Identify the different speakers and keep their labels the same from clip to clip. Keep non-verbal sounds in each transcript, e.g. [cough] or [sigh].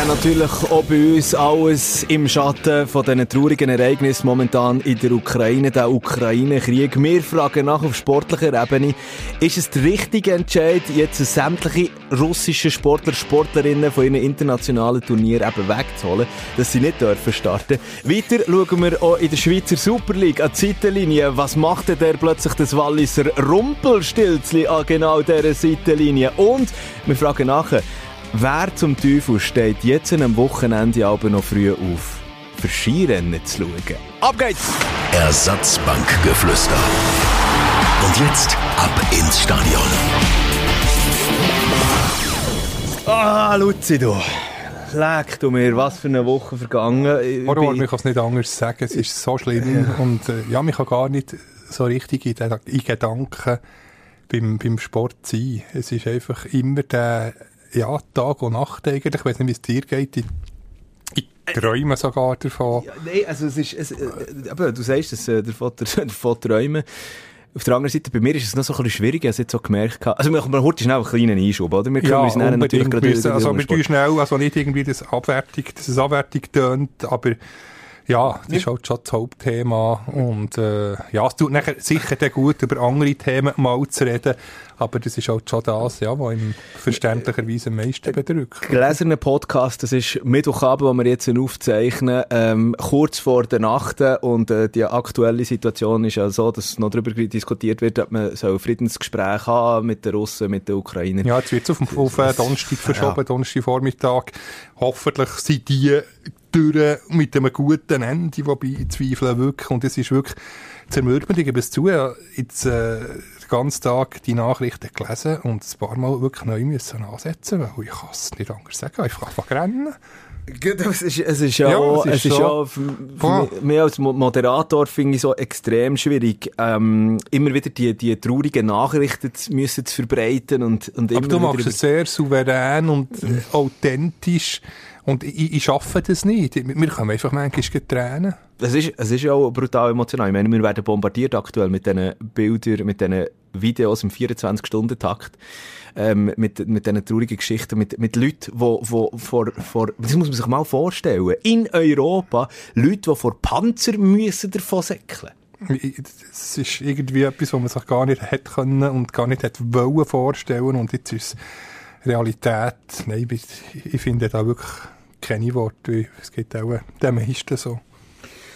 Speaker 1: Ja, natürlich auch bei uns alles im Schatten von diesen traurigen Ereignissen momentan in der Ukraine, der Ukraine-Krieg. Wir fragen nach auf sportlicher Ebene, ist es der richtige Entscheid, jetzt sämtliche russische Sportler, Sportlerinnen von ihren internationalen Turnieren eben wegzuholen, dass sie nicht dürfen starten? Weiter schauen wir auch in der Schweizer Super League an die Seitenlinie. Was macht denn der plötzlich das Walliser Rumpelstilzli an genau dieser Seitenlinie? Und wir fragen nachher, Wer zum Teufel steht jetzt am Wochenende aber noch früh auf, für Skirennen zu schauen? Ab geht's!
Speaker 2: Ersatzbankgeflüster. Und jetzt ab ins Stadion.
Speaker 1: Ah, Luzi, du. Leck du mir, was für eine Woche vergangen. Ich
Speaker 3: Horror, ich kann es nicht anders sagen. Es ist so schlimm. Und äh, ja, mich kann gar nicht so richtig in, den, in Gedanken beim, beim Sport sein. Es ist einfach immer der ja, Tag und Nacht eigentlich. Ich weiß nicht, wie es dir geht. Ich, ich träume sogar davon.
Speaker 1: Ja, nein, also es ist, es, äh, aber du sagst es, äh, davon, [laughs] davon träumen. Auf der anderen Seite, bei mir ist es noch so ein bisschen schwierig, ich habe es jetzt so gemerkt. Also wir machen heute schnell einen kleinen Einschub, oder? Wir können uns dann natürlich gerade
Speaker 3: müssen.
Speaker 1: wieder-
Speaker 3: Also wir tun schnell, also nicht irgendwie das Abwertung, dass es Abwertung tönt, aber ja, das ist halt schon das Hauptthema und äh, ja, es tut nachher sicher gut, über andere Themen mal zu reden, aber das ist halt schon das, ja, was ihm verständlicherweise am meisten bedrückt.
Speaker 1: gläsernen Podcast, das ist Mittwochabend, wo wir jetzt aufzeichnen, ähm, kurz vor der Nacht und äh, die aktuelle Situation ist ja so, dass noch darüber diskutiert wird, ob man so ein Friedensgespräch haben mit den Russen, mit den Ukrainern.
Speaker 3: Ja, jetzt wird es auf, auf äh, Donnerstag verschoben, Donnerstag Vormittag. Hoffentlich sind die durch mit einem guten Ende, wobei ich zweifle wirklich, und es ist wirklich zermürbend, ich gebe es zu, jetzt äh, ganzen Tag die Nachrichten gelesen und ein paar Mal wirklich neu müssen ansetzen, weil ich kann es nicht anders sagen, einfach anfangen rennen.
Speaker 1: Es ist, es ist ja,
Speaker 3: Ja,
Speaker 1: auch,
Speaker 3: es
Speaker 1: es
Speaker 3: ist
Speaker 1: ist
Speaker 3: so.
Speaker 1: ja mich als Mo- Moderator finde ich so extrem schwierig, ähm, immer wieder die, die traurigen Nachrichten zu, müssen zu verbreiten und, und immer
Speaker 3: Aber du machst es sehr souverän und äh, authentisch und ich, ich schaffe das nicht. Wir können einfach manchmal tränen.
Speaker 1: Es ist, es ist ja auch brutal emotional. Ich meine, wir werden bombardiert aktuell mit diesen Bildern, mit diesen Videos im 24-Stunden-Takt, ähm, mit, mit diesen traurigen Geschichten, mit, mit Leuten, wo, wo vor, vor, das muss man sich mal vorstellen, in Europa, Leute, die vor Panzer müssen davon säckeln.
Speaker 3: Es ist irgendwie etwas, was man sich gar nicht hätte können und gar nicht hätte wollen vorstellen und jetzt ist es Realität. Nein, ich, ich finde da wirklich keine Worte. Es geht auch den meisten so.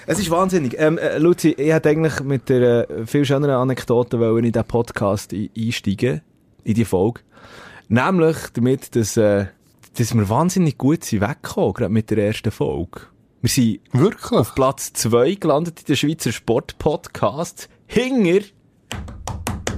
Speaker 1: Es ist wahnsinnig. Ähm, äh, Luzi, ich hätte eigentlich mit der äh, viel schöneren Anekdote wollen in diesen Podcast i- einsteigen, in die Folge. Nämlich damit, dass, äh, dass wir wahnsinnig gut sind weggekommen, gerade mit der ersten Folge. Wir sind
Speaker 3: Wirklich?
Speaker 1: auf Platz 2 gelandet in der Schweizer Sport-Podcast. Hinger,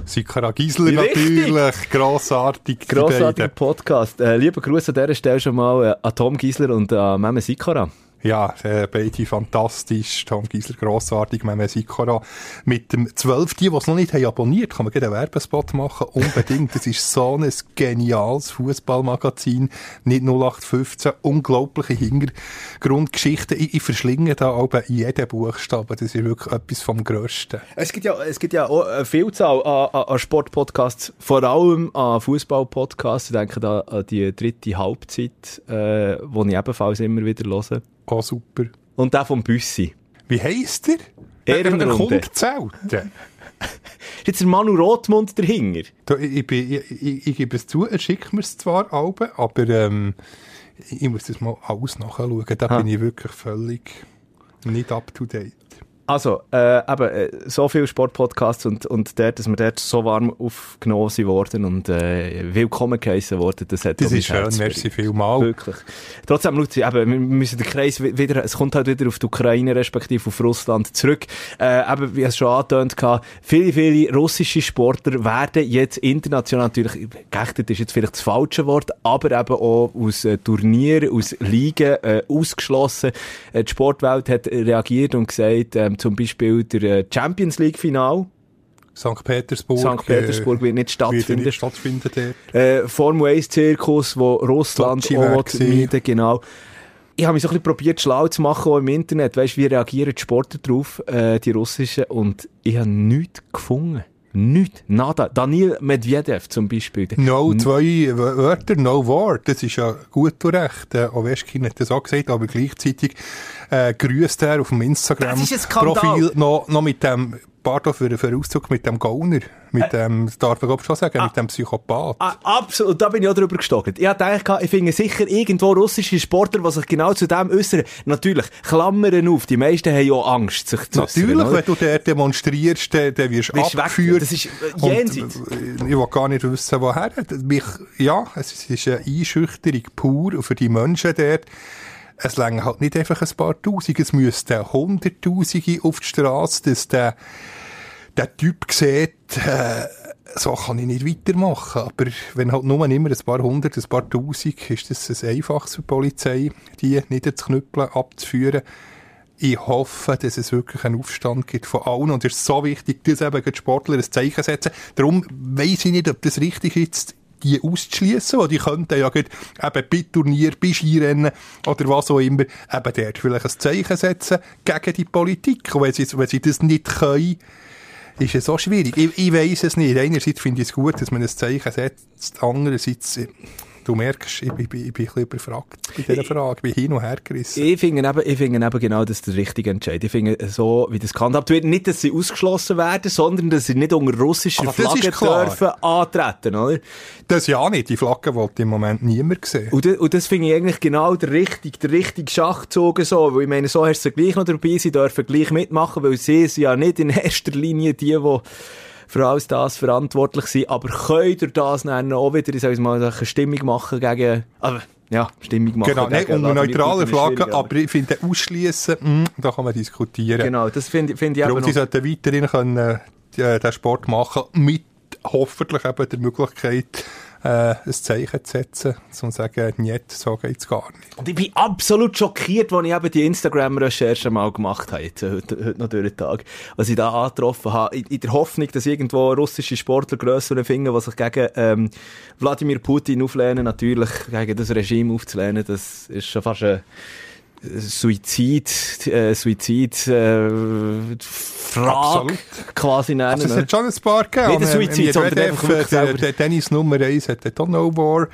Speaker 3: Sikara Gisler
Speaker 1: Richtig.
Speaker 3: natürlich. Grossartig.
Speaker 1: grossartiger. Podcast. Äh, lieber Gruß an dieser Stelle schon mal äh, an Tom Giesler und an Meme Sikora.
Speaker 3: Ja, äh, beide fantastisch. Tom Giesler grossartig, Meme Sikora. Mit dem 12. Die, die es noch nicht haben abonniert, kann man gerne einen Werbespot machen. Unbedingt. Das ist so ein geniales Fußballmagazin. Nicht 0815. Unglaubliche Hintergrundgeschichten. Ich, ich verschlinge da aber jeden Buchstaben. Das ist wirklich etwas vom Grössten.
Speaker 1: Es gibt ja, es gibt ja auch eine Vielzahl an, an, Sportpodcasts, vor allem an Fußballpodcasts. Ich denke da an die dritte Halbzeit, äh, die ich ebenfalls immer wieder höre.
Speaker 3: Oh, super.
Speaker 1: Und der vom Büssi.
Speaker 3: Wie heisst der?
Speaker 1: Ehrenrunde.
Speaker 3: Er. [laughs]
Speaker 1: Ist jetzt der Manu Rothmund dahinter?
Speaker 3: Da, ich, ich, ich, ich gebe es zu, er schickt mir es zwar alle, aber ähm, ich muss das mal alles nachschauen. Da
Speaker 1: Ha.
Speaker 3: bin ich wirklich völlig nicht up to date.
Speaker 1: Also, äh, eben, äh, so viele Sportpodcasts und, und dort, dass wir dort so warm aufgenommen sind worden und äh, willkommen geheissen worden, das hat
Speaker 3: Das ist schön,
Speaker 1: Herz
Speaker 3: merci vielmal.
Speaker 1: Wirklich. Trotzdem, Luzi, eben, wir müssen den Kreis wi- wieder, es kommt halt wieder auf die Ukraine, respektive auf Russland zurück. Äh, eben, wie es schon angetönt hatte, viele, viele russische Sportler werden jetzt international natürlich, geächtet ist jetzt vielleicht das falsche Wort, aber eben auch aus äh, Turnieren, aus Ligen äh, ausgeschlossen. Äh, die Sportwelt hat reagiert und gesagt, ähm, zum Beispiel der äh, Champions League Final,
Speaker 3: St. Petersburg.
Speaker 1: St. Petersburg wird nicht stattfinden.
Speaker 3: Wird nicht stattfinden dort.
Speaker 1: Äh, Formel 1 Zirkus, wo Russland
Speaker 3: Sochi
Speaker 1: auch meiden, genau. Ich habe mich so ein bisschen probiert, schlau zu machen, auch im Internet. Weißt, wie reagieren die Sportler drauf, äh, die russischen? Und ich habe nichts gefunden. Nichts. Nada. Daniel Medvedev zum Beispiel.
Speaker 3: No, zwei Wörter, no word. Das ist ja gut und recht. Äh, Ovechkin hat das auch gesagt, aber gleichzeitig äh, grüßt er auf dem. Instagram-Profil noch, noch mit dem, pardon für, für den Ausdruck, mit dem Gauner. Mit dem, das darf ich schon sagen, mit dem Psychopath.
Speaker 1: Ah, absolut, da bin ich auch drüber gestockert. Ich habe gedacht, ich finde sicher irgendwo russische Sportler, die sich genau zu dem äußern. Natürlich, Klammern auf, die meisten haben ja Angst, sich zu äußern,
Speaker 3: Natürlich,
Speaker 1: oder?
Speaker 3: wenn du dort demonstrierst, dann, dann wirst du
Speaker 1: Wirst weg-
Speaker 3: abgeführt.
Speaker 1: das ist, äh,
Speaker 3: Und,
Speaker 1: jenseits.
Speaker 3: äh, Ich will gar nicht wissen, woher. Mich, ja, es ist eine Einschüchterung pur für die Menschen dort. Es längen halt nicht einfach ein paar Tausend, es müssten Hunderttausende auf die Straße, dass der, der Typ sieht, äh, so kann ich nicht weitermachen. Aber wenn halt nur immer ein paar hundert, ein paar tausend, ist das ein einfaches für die Polizei, die niederzuknüppeln, abzuführen. Ich hoffe, dass es wirklich einen Aufstand gibt von allen. Und es ist so wichtig, dass eben die Sportler ein Zeichen setzen. Darum weiss ich nicht, ob das richtig ist, die auszuschließen, weil die könnten ja gerade eben bei Turnier, bei Skirennen oder was auch immer, eben dort vielleicht ein Zeichen setzen gegen die Politik. Und wenn sie, wenn sie das nicht können, ist es auch schwierig. Ich, ich weiss es nicht. Einerseits finde ich es gut, dass man ein Zeichen setzt. Andererseits, äh, du merkst, ich, bin- ich, bin- ich bin ein bisschen überfragt bei dieser Frage. Ich bin hin und her gerissen.
Speaker 1: Ich finde eben, ich finde eben genau, das ist der richtige Entscheid. Ich finde, so wie das gehandhabt wird, nicht, dass sie ausgeschlossen werden, sondern dass sie nicht unter russischer
Speaker 3: ist
Speaker 1: Flagge dürfen antreten, oder?
Speaker 3: Das ja nicht. Die Flagge wollte im Moment niemand sehen.
Speaker 1: Und, das- und das finde ich eigentlich genau der richtige, der richtige Schachzug so, weil ich meine, so hast du sie gleich noch dabei, sie dürfen gleich mitmachen, weil sie sind ja nicht in erster Linie die, die für alles das verantwortlich sind, aber können durch das dann auch wieder, ich sag mal, eine Stimmung machen gegen, aber, ja, Stimmung machen
Speaker 3: Genau, nicht unter neutraler Flagge, aber ich finde, ausschließen, mm, da kann man diskutieren.
Speaker 1: Genau, das finde ich- finde ich
Speaker 3: Darum, sie sollten weiterhin können, äh, äh, den Sport machen, mit hoffentlich eben der Möglichkeit, äh, ein Zeichen zu setzen, zu sagen, nicht, so geht's gar nicht.
Speaker 1: Und ich bin absolut schockiert, als ich eben die Instagram-Recherche mal gemacht habe, jetzt, äh, heute, heute noch durch den Tag, was ich da angetroffen habe, in, in der Hoffnung, dass irgendwo russische Sportler grössere finden, die sich gegen ähm, Wladimir Putin auflehnen, natürlich gegen das Regime aufzulehnen, das ist schon fast ein Suizid, äh, Suizid, äh, Frage
Speaker 3: Absolut.
Speaker 1: quasi nennen.
Speaker 3: Also, es hat schon ein paar gegeben.
Speaker 1: Nicht ein Suizid, sondern einfach
Speaker 3: äh, der,
Speaker 1: selber-
Speaker 3: der Tennis Nummer 1 hat auch No War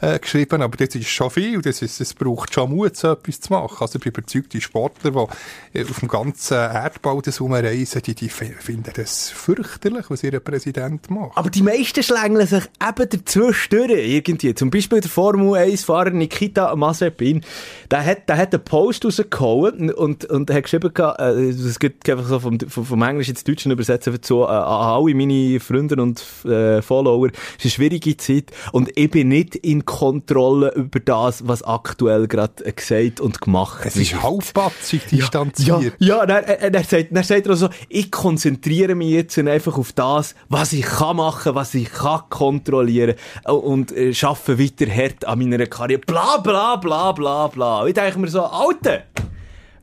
Speaker 3: äh, geschrieben, aber das ist schon viel. Das ist, es braucht schon Mut, so etwas zu machen. Also, ich bin überzeugt, die Sportler, die äh, auf dem ganzen Erdbau das umreisen, die, die fi- finden das fürchterlich, was ihr Präsident macht.
Speaker 1: Aber die meisten schlängeln sich eben dazwischen durch, irgendwie. Zum Beispiel der Formel 1-Fahrer Nikita Mazepin, der hat, der hat einen Post rausgehauen und, und hat geschrieben, äh, das geht einfach so vom, vom, vom Englisch ins Deutsche übersetzen, so, äh, alle meine Freunde und äh, Follower, es ist eine schwierige Zeit und ich bin nicht in Kontrolle über das, was aktuell gerade äh, gesagt und gemacht
Speaker 3: Es ist halbpatzig distanziert.
Speaker 1: ja, ja dann, äh, dann, sagt, dann sagt er auch so, ich konzentriere mich jetzt einfach auf das, was ich kann machen, was ich kann kontrollieren äh, und äh, schaffe weiter hart an meiner Karriere. Bla, bla, bla, bla, bla. Ich denke mir so, Alter,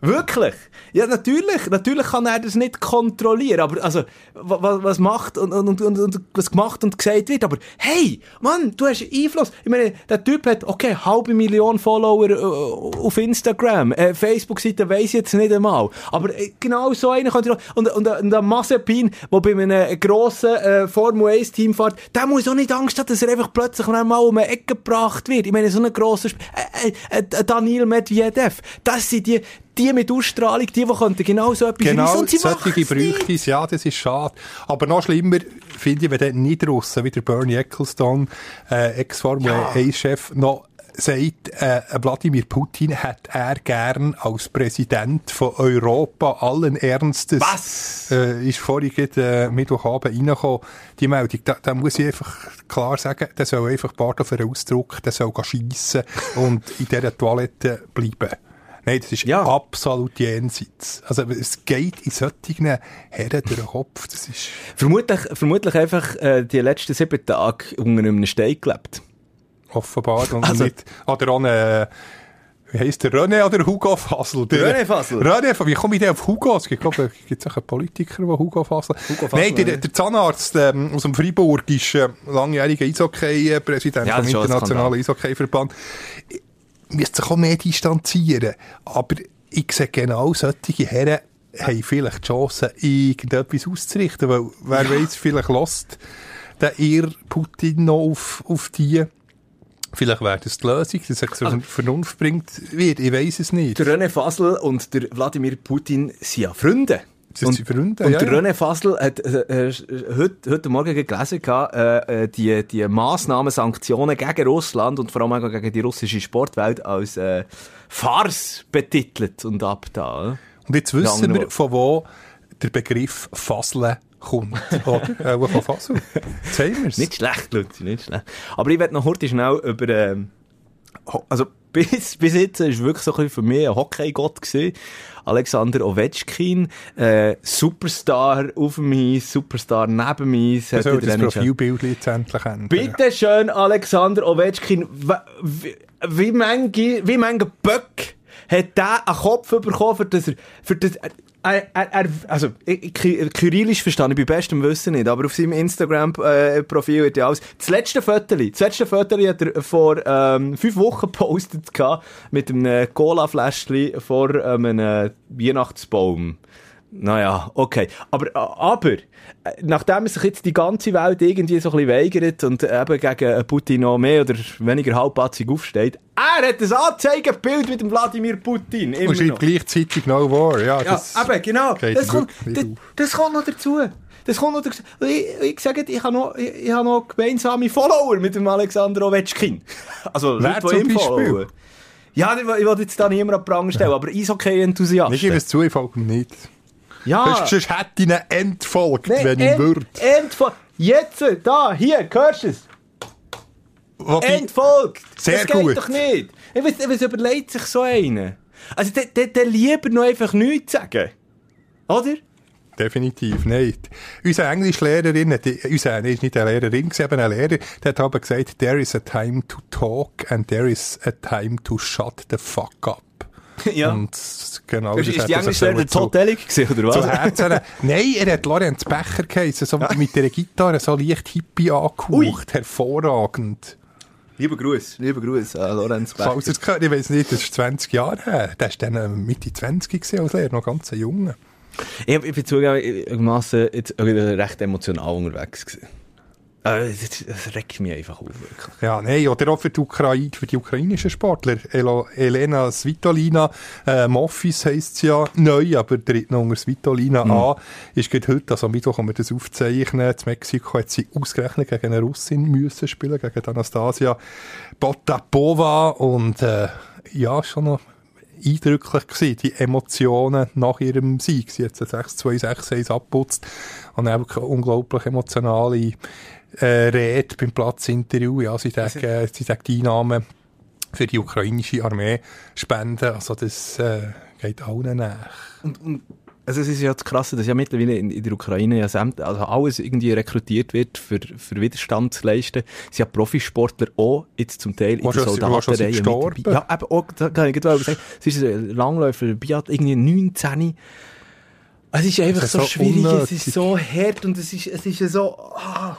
Speaker 1: Wirklich? Ja, natürlich. Natürlich kann er das nicht kontrollieren. Aber, also, was, was macht und, und, und, und was gemacht und gesagt wird. Aber, hey, Mann, du hast Einfluss. Ich meine, der Typ hat, okay, halbe Million Follower äh, auf Instagram. Äh, Facebook-Seite weiss ich jetzt nicht einmal. Aber äh, genau so einen könnte. Und, und, und der Mazepin, der bei einem grossen äh, Formel 1-Team fährt, der muss auch nicht Angst haben, dass er einfach plötzlich mal um eine Ecke gebracht wird. Ich meine, so ein grosser Sp äh, äh, äh, Daniel Medvedev, das sind die, die mit Ausstrahlung, die, die könnten genau so etwas
Speaker 3: Genau,
Speaker 1: und sie
Speaker 3: solche bräuchte es, ja, das ist schade. Aber noch schlimmer finde ich, wenn dann nicht Russen, wie der Bernie Ecclestone, äh, Ex-Formel
Speaker 1: Ja.
Speaker 3: 1-Chef, noch sagt, äh, Wladimir Putin hätte er gern als Präsident von Europa allen Ernstes.
Speaker 1: Was?
Speaker 3: Äh, ist vorhin äh, Mittwochabend reingekommen, die Meldung. Da, da muss ich einfach klar sagen, der soll einfach, pardon für Ausdruck, der soll schiessen und in dieser Toilette bleiben. Nein, das ist
Speaker 1: Ja.
Speaker 3: absolut jenseits. Also, es geht in solchen Herren durch den Kopf. Das ist,
Speaker 1: Vermutlich, vermutlich einfach äh, die letzten sieben Tage unter einem Stein gelebt.
Speaker 3: offenbar. Und
Speaker 1: Also-
Speaker 3: nicht, oder auch eine, wie heisst der? René oder Hugo Fassel? Der,
Speaker 1: René Fassel.
Speaker 3: René, wie komme ich denn auf Hugo? Es gibt, glaube ich, einen Politiker, der Hugo Fassel.
Speaker 1: Hugo Fassel,
Speaker 3: Nein, der, der Zahnarzt ähm, aus dem Freiburg ist äh, langjähriger Eishockey-Präsident
Speaker 1: Ja,
Speaker 3: vom Internationalen Eishockey-Verband. Müsste sich auch mehr distanzieren. Aber ich sehe genau, solche Herren haben vielleicht die Chance, irgendetwas auszurichten. Weil, wer weiß, vielleicht lässt der ihr Putin noch auf, auf die. Vielleicht wäre das die Lösung, dass er zur Vernunft bringt wird. Ich weiß es nicht.
Speaker 1: Der René Fasel und der Wladimir Putin sind ja Freunde.
Speaker 3: Sie
Speaker 1: und,
Speaker 3: Freunde,
Speaker 1: und
Speaker 3: ja,
Speaker 1: der
Speaker 3: ja.
Speaker 1: René Fasel hat äh, äh, heute, heute Morgen gelesen, äh, äh, die, die Massnahmen, Sanktionen gegen Russland und vor allem auch gegen die russische Sportwelt als äh, Farce betitelt und ab da.
Speaker 3: Und jetzt wissen wir, von wo der Begriff Fasseln kommt. Oder? [laughs] Auch von Fassel. Jetzt haben wir es.
Speaker 1: Nicht schlecht, Luzi, nicht schlecht. Aber ich werde noch heute schnell über, ähm, also bis, bis jetzt ist wirklich so ein bisschen für mich ein Hockey-Gott. Alexander Ovechkin, äh, Superstar auf dem Eis, Superstar neben dem Eis.
Speaker 3: Das soll das. Profilbild jetzt endlich ändern.
Speaker 1: Bitte schön, Alexander Ovechkin. Wie, wie wie manche Böck hat der einen Kopf bekommen, für das er, für das, er, er, also, Kyrillisch verstanden, ich bei bestem Wissen nicht, aber auf seinem Instagram-Profil hat er alles, das letzte Viertel, das letzte Viertel hat er vor, ähm, fünf Wochen [laughs] gepostet mit einem Cola-Fläschchen vor ähm, einem Weihnachtsbaum. Naja, okay. Aber, äh, aber, äh, nachdem sich jetzt die ganze Welt irgendwie so ein bisschen weigert und eben gegen Putin noch mehr oder weniger halbpatzig aufsteht, er hat ein Anzeigebild mit dem Wladimir Putin. Immer
Speaker 3: Und schreibt
Speaker 1: noch.
Speaker 3: gleichzeitig No War. Ja,
Speaker 1: Ja,
Speaker 3: das
Speaker 1: eben, genau. Das kommt, das, das kommt noch dazu. Das kommt noch dazu. Ich, ich sage, ich habe noch, ich, ich habe noch gemeinsame Follower mit dem Alexander Ovechkin. [laughs] Also,
Speaker 3: Wer
Speaker 1: Leute, die ihm followen. Ja, ich, ich will jetzt da niemand an die Prange stellen, aber
Speaker 3: Ich gebe
Speaker 1: Eishockey-Enthusiasten.
Speaker 3: es zu, ich folge ihm nicht.
Speaker 1: Ja.
Speaker 3: Sonst, sonst hätte ich ihn entfolgt,
Speaker 1: Nee,
Speaker 3: wenn ich würde.
Speaker 1: Entfol Jetzt, da, hier, hörst du es?
Speaker 3: Wobei-
Speaker 1: Entfolgt!
Speaker 3: Sehr
Speaker 1: das geht
Speaker 3: gut.
Speaker 1: doch nicht. Ich weiß, was überlegt sich so einer? Also, der, der, der lieber noch einfach nichts sagen. Oder?
Speaker 3: Definitiv nicht. Unsere Englischlehrerin, hat- unsere, nee, ist nicht eine Lehrerin, gewesen, aber ein Lehrer, der hat aber gesagt, there is a time to talk and there is a time to shut the fuck up. [laughs]
Speaker 1: Ja.
Speaker 3: Und genau
Speaker 1: ist,
Speaker 3: das
Speaker 1: ist die
Speaker 3: er sich
Speaker 1: Englischlehrerin
Speaker 3: so
Speaker 1: Todd Ellig gewesen, oder
Speaker 3: zu
Speaker 1: was?
Speaker 3: Herzen. Nein, er hat Lorenz Becher geheißen, so mit der Gitarre so leicht hippie angehaucht, hervorragend.
Speaker 1: Lieber Gruß. Lieber Gruß an Lorenz Becker.
Speaker 3: Falls es gehört, ich weiss nicht, das ist 20 Jahre her. Der war dann äh, Mitte 20 gewesen als Lehrer, noch ganz ein Junge.
Speaker 1: Ich, ich bin zugegebenermaßen jetzt recht emotional unterwegs gewesen. Äh, Das, das regt mich einfach auf, wirklich.
Speaker 3: Ja, nein, oder auch für die, Ukraine, für die ukrainischen Sportler. Elena Svitolina, äh, Moffis heisst es ja neu, aber tritt noch unter Svitolina an. Ist gerade heute, also am Mittwoch, wenn wir das aufzeichnen, in Mexiko hat sie ausgerechnet gegen eine Russin müssen spielen, gegen Anastasia Potapova und äh, ja, schon noch eindrücklich gewesen, die Emotionen nach ihrem Sieg. Sie hat 6-2-6-1 abputzt und auch unglaublich emotionale äh, Rede beim Platzinterview. Ja, sie sagt, äh, sie sagt die Einnahmen für die ukrainische Armee spenden. Also das äh, geht allen nach.
Speaker 1: Und, und also es ist ja das Krasse, dass ja mittlerweile in, in der Ukraine ja sämt, also alles irgendwie rekrutiert wird, für, für Widerstand zu leisten. Es sind ja Profisportler auch jetzt zum Teil in
Speaker 3: Wo
Speaker 1: der Soldatenreihe
Speaker 3: gestorben?
Speaker 1: Ja, eben auch, da kann ich gerade sagen, es ist ein Langläufer, Biat, irgendwie 19. Es ist einfach
Speaker 3: ist
Speaker 1: so,
Speaker 3: so
Speaker 1: schwierig, es
Speaker 3: unnötig.
Speaker 1: ist so hart und es ist, es ist so... Ah.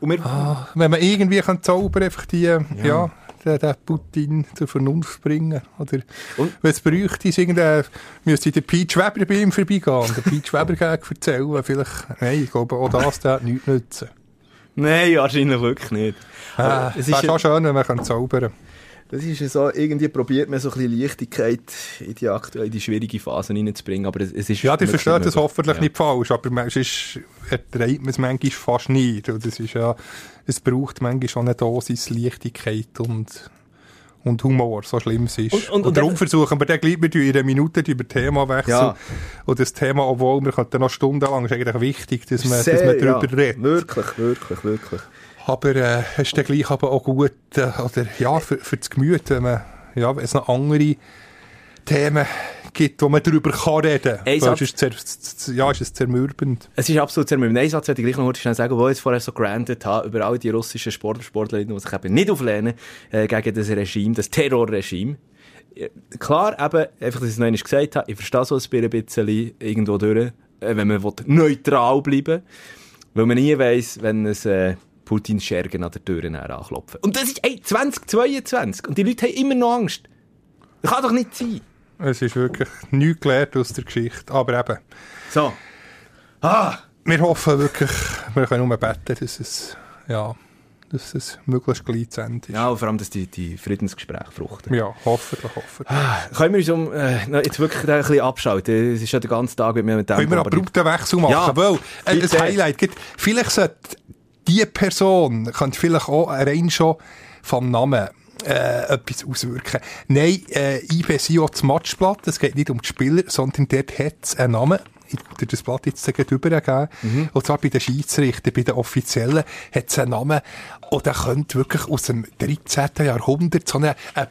Speaker 1: Wir,
Speaker 3: Ah, wenn man irgendwie kann zaubern, einfach die, ja, den, den Putin zur Vernunft bringen. Oder, wenn es bräuchte, ist irgendein, müsste der Pete Weber bei ihm vorbeigehen und der Pete Weber [laughs] gegen erzählen. Vielleicht, nein, ich glaube, auch das hat nichts nützen.
Speaker 1: Nein, wahrscheinlich wirklich nicht.
Speaker 3: Ah, es
Speaker 1: ist,
Speaker 3: schon schön, wenn man kann zaubern
Speaker 1: das ist ja so, irgendwie probiert man so ein bisschen Leichtigkeit in die aktuelle, in die schwierige Phase reinzubringen, aber es, es ist...
Speaker 3: Ja, die versteht das hoffentlich
Speaker 1: Ja.
Speaker 3: nicht falsch, aber man- sonst erträgt man es manchmal fast nicht. Und das ist ja, es braucht manchmal schon eine Dosis Leichtigkeit und, und Humor, so schlimm es ist.
Speaker 1: Und-
Speaker 3: Und,
Speaker 1: und- und
Speaker 3: darum
Speaker 1: dann-
Speaker 3: versuchen wir dann gleich mit in einer Minute über Thema wechseln.
Speaker 1: Ja.
Speaker 3: Und das Thema, obwohl wir könnten noch stundenlang, ist eigentlich wichtig, dass man, dass
Speaker 1: Sehr,
Speaker 3: man darüber
Speaker 1: ja,
Speaker 3: redet.
Speaker 1: Wirklich, wirklich, wirklich.
Speaker 3: Aber äh, es ist dann gleich aber auch gut, äh, oder ja, für, für das Gemüt, wenn man, ja, wenn es noch andere Themen gibt, wo man darüber kann reden kann.
Speaker 1: Ein Satz-
Speaker 3: es ist zer, ja, es ist zermürbend.
Speaker 1: Es ist absolut zermürbend. Einen Satz ich gleich noch kurz sagen, wo ich jetzt vorher so granted habe, über all die russischen Sportler, Sportlerinnen, die sich eben nicht auflehnen äh, gegen das Regime, das Terrorregime. Klar, eben, einfach, dass ich es noch einmal gesagt habe, ich verstehe so ein bisschen irgendwo durch, äh, wenn man will, neutral bleiben weil man nie weiss, wenn es äh, Putins Schergen an der Tür anklopfen. Und das ist ey, 2022 und die Leute haben immer noch Angst. Das kann doch nicht sein.
Speaker 3: Es ist wirklich nichts gelernt aus der Geschichte. Aber eben,
Speaker 1: So. Ah!
Speaker 3: wir hoffen wirklich, wir können nur beten, dass es, ja, dass es möglichst gleich zu Ende ist.
Speaker 1: Ja, und vor allem, dass die, die Friedensgespräche fruchten.
Speaker 3: Ja, hoffentlich, hoffentlich.
Speaker 1: Können wir uns um, äh, jetzt wirklich ein bisschen abschalten? Es ist ja den ganzen Tag mit mir mit dem.
Speaker 3: Können wir einen abrupten Wechsel machen?
Speaker 1: Ja,
Speaker 3: weil, äh, ein Highlight gibt. Vielleicht sollte die Person, könnte vielleicht auch rein schon vom Namen äh, etwas auswirken. Nein, äh, IB Sio das Matchblatt, es geht nicht um die Spieler, sondern dort hat es einen Namen. Ich würde das Blatt jetzt übergeben.
Speaker 1: Mhm.
Speaker 3: Und zwar bei den Schiedsrichtern, bei den Offiziellen, hat es einen Namen. Und der könnte wirklich aus dem 13. Jahrhundert so eine, eine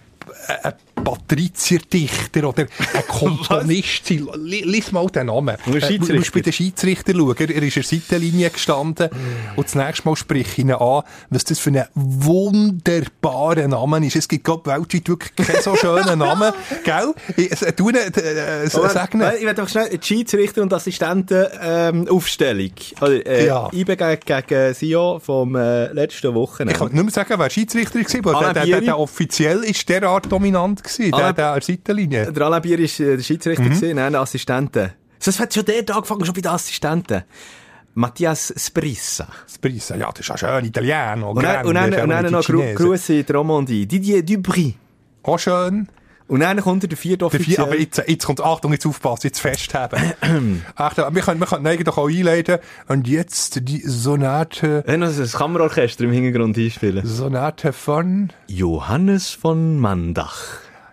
Speaker 3: ein Patrizierdichter oder ein [laughs] Komponist sein. Li- Lies mal den Namen.
Speaker 1: Ein
Speaker 3: Äh, Du musst
Speaker 1: Schiedsrichter?
Speaker 3: bei den Schiedsrichter schauen. Er ist an der Seitenlinie gestanden. Und das nächste Mal sprich ich ihn an, was das für ein wunderbarer Name ist. Es gibt, glaub, weltweit wirklich keinen so schönen Namen. [laughs] Gell? Ich, äh, du, äh, äh, sag ihn.
Speaker 1: Ich werde doch schnell die Schiedsrichter und Assistenten ähm, Aufstellung. Oder, äh,
Speaker 3: Ja.
Speaker 1: IB gegen, gegen Sio vom äh, letzten Wochenende.
Speaker 3: Ich kann nicht mehr sagen, wer Schiedsrichter war, aber der, der, der, der offiziell ist derart dominant gewesen. Der, der an der Seitenlinie.
Speaker 1: Der Alain Bier war äh, der Schiedsrichter,
Speaker 3: Mhm.
Speaker 1: gewesen, nein, der Assistenten. Es hat schon der angefangen, schon bei den Assistenten. Matthias Sprissa.
Speaker 3: Das Preis. Ja, das ist ja schön, Italiano.
Speaker 1: Und dann, und dann, und dann noch Gru Grüße in die Romandie. Didier Dubry.
Speaker 3: Auch schön.
Speaker 1: Und dann kommt der vierte
Speaker 3: Der vier, aber jetzt, jetzt kommt, Achtung, jetzt aufpassen, jetzt festhaben. [clears throat] Achtung, wir können, wir können eigentlich auch einleiten. Und jetzt die Sonate,
Speaker 1: Wenn noch ein Kammerorchester im Hintergrund einspielen.
Speaker 3: Sonate von,
Speaker 1: Johannes von Mandach.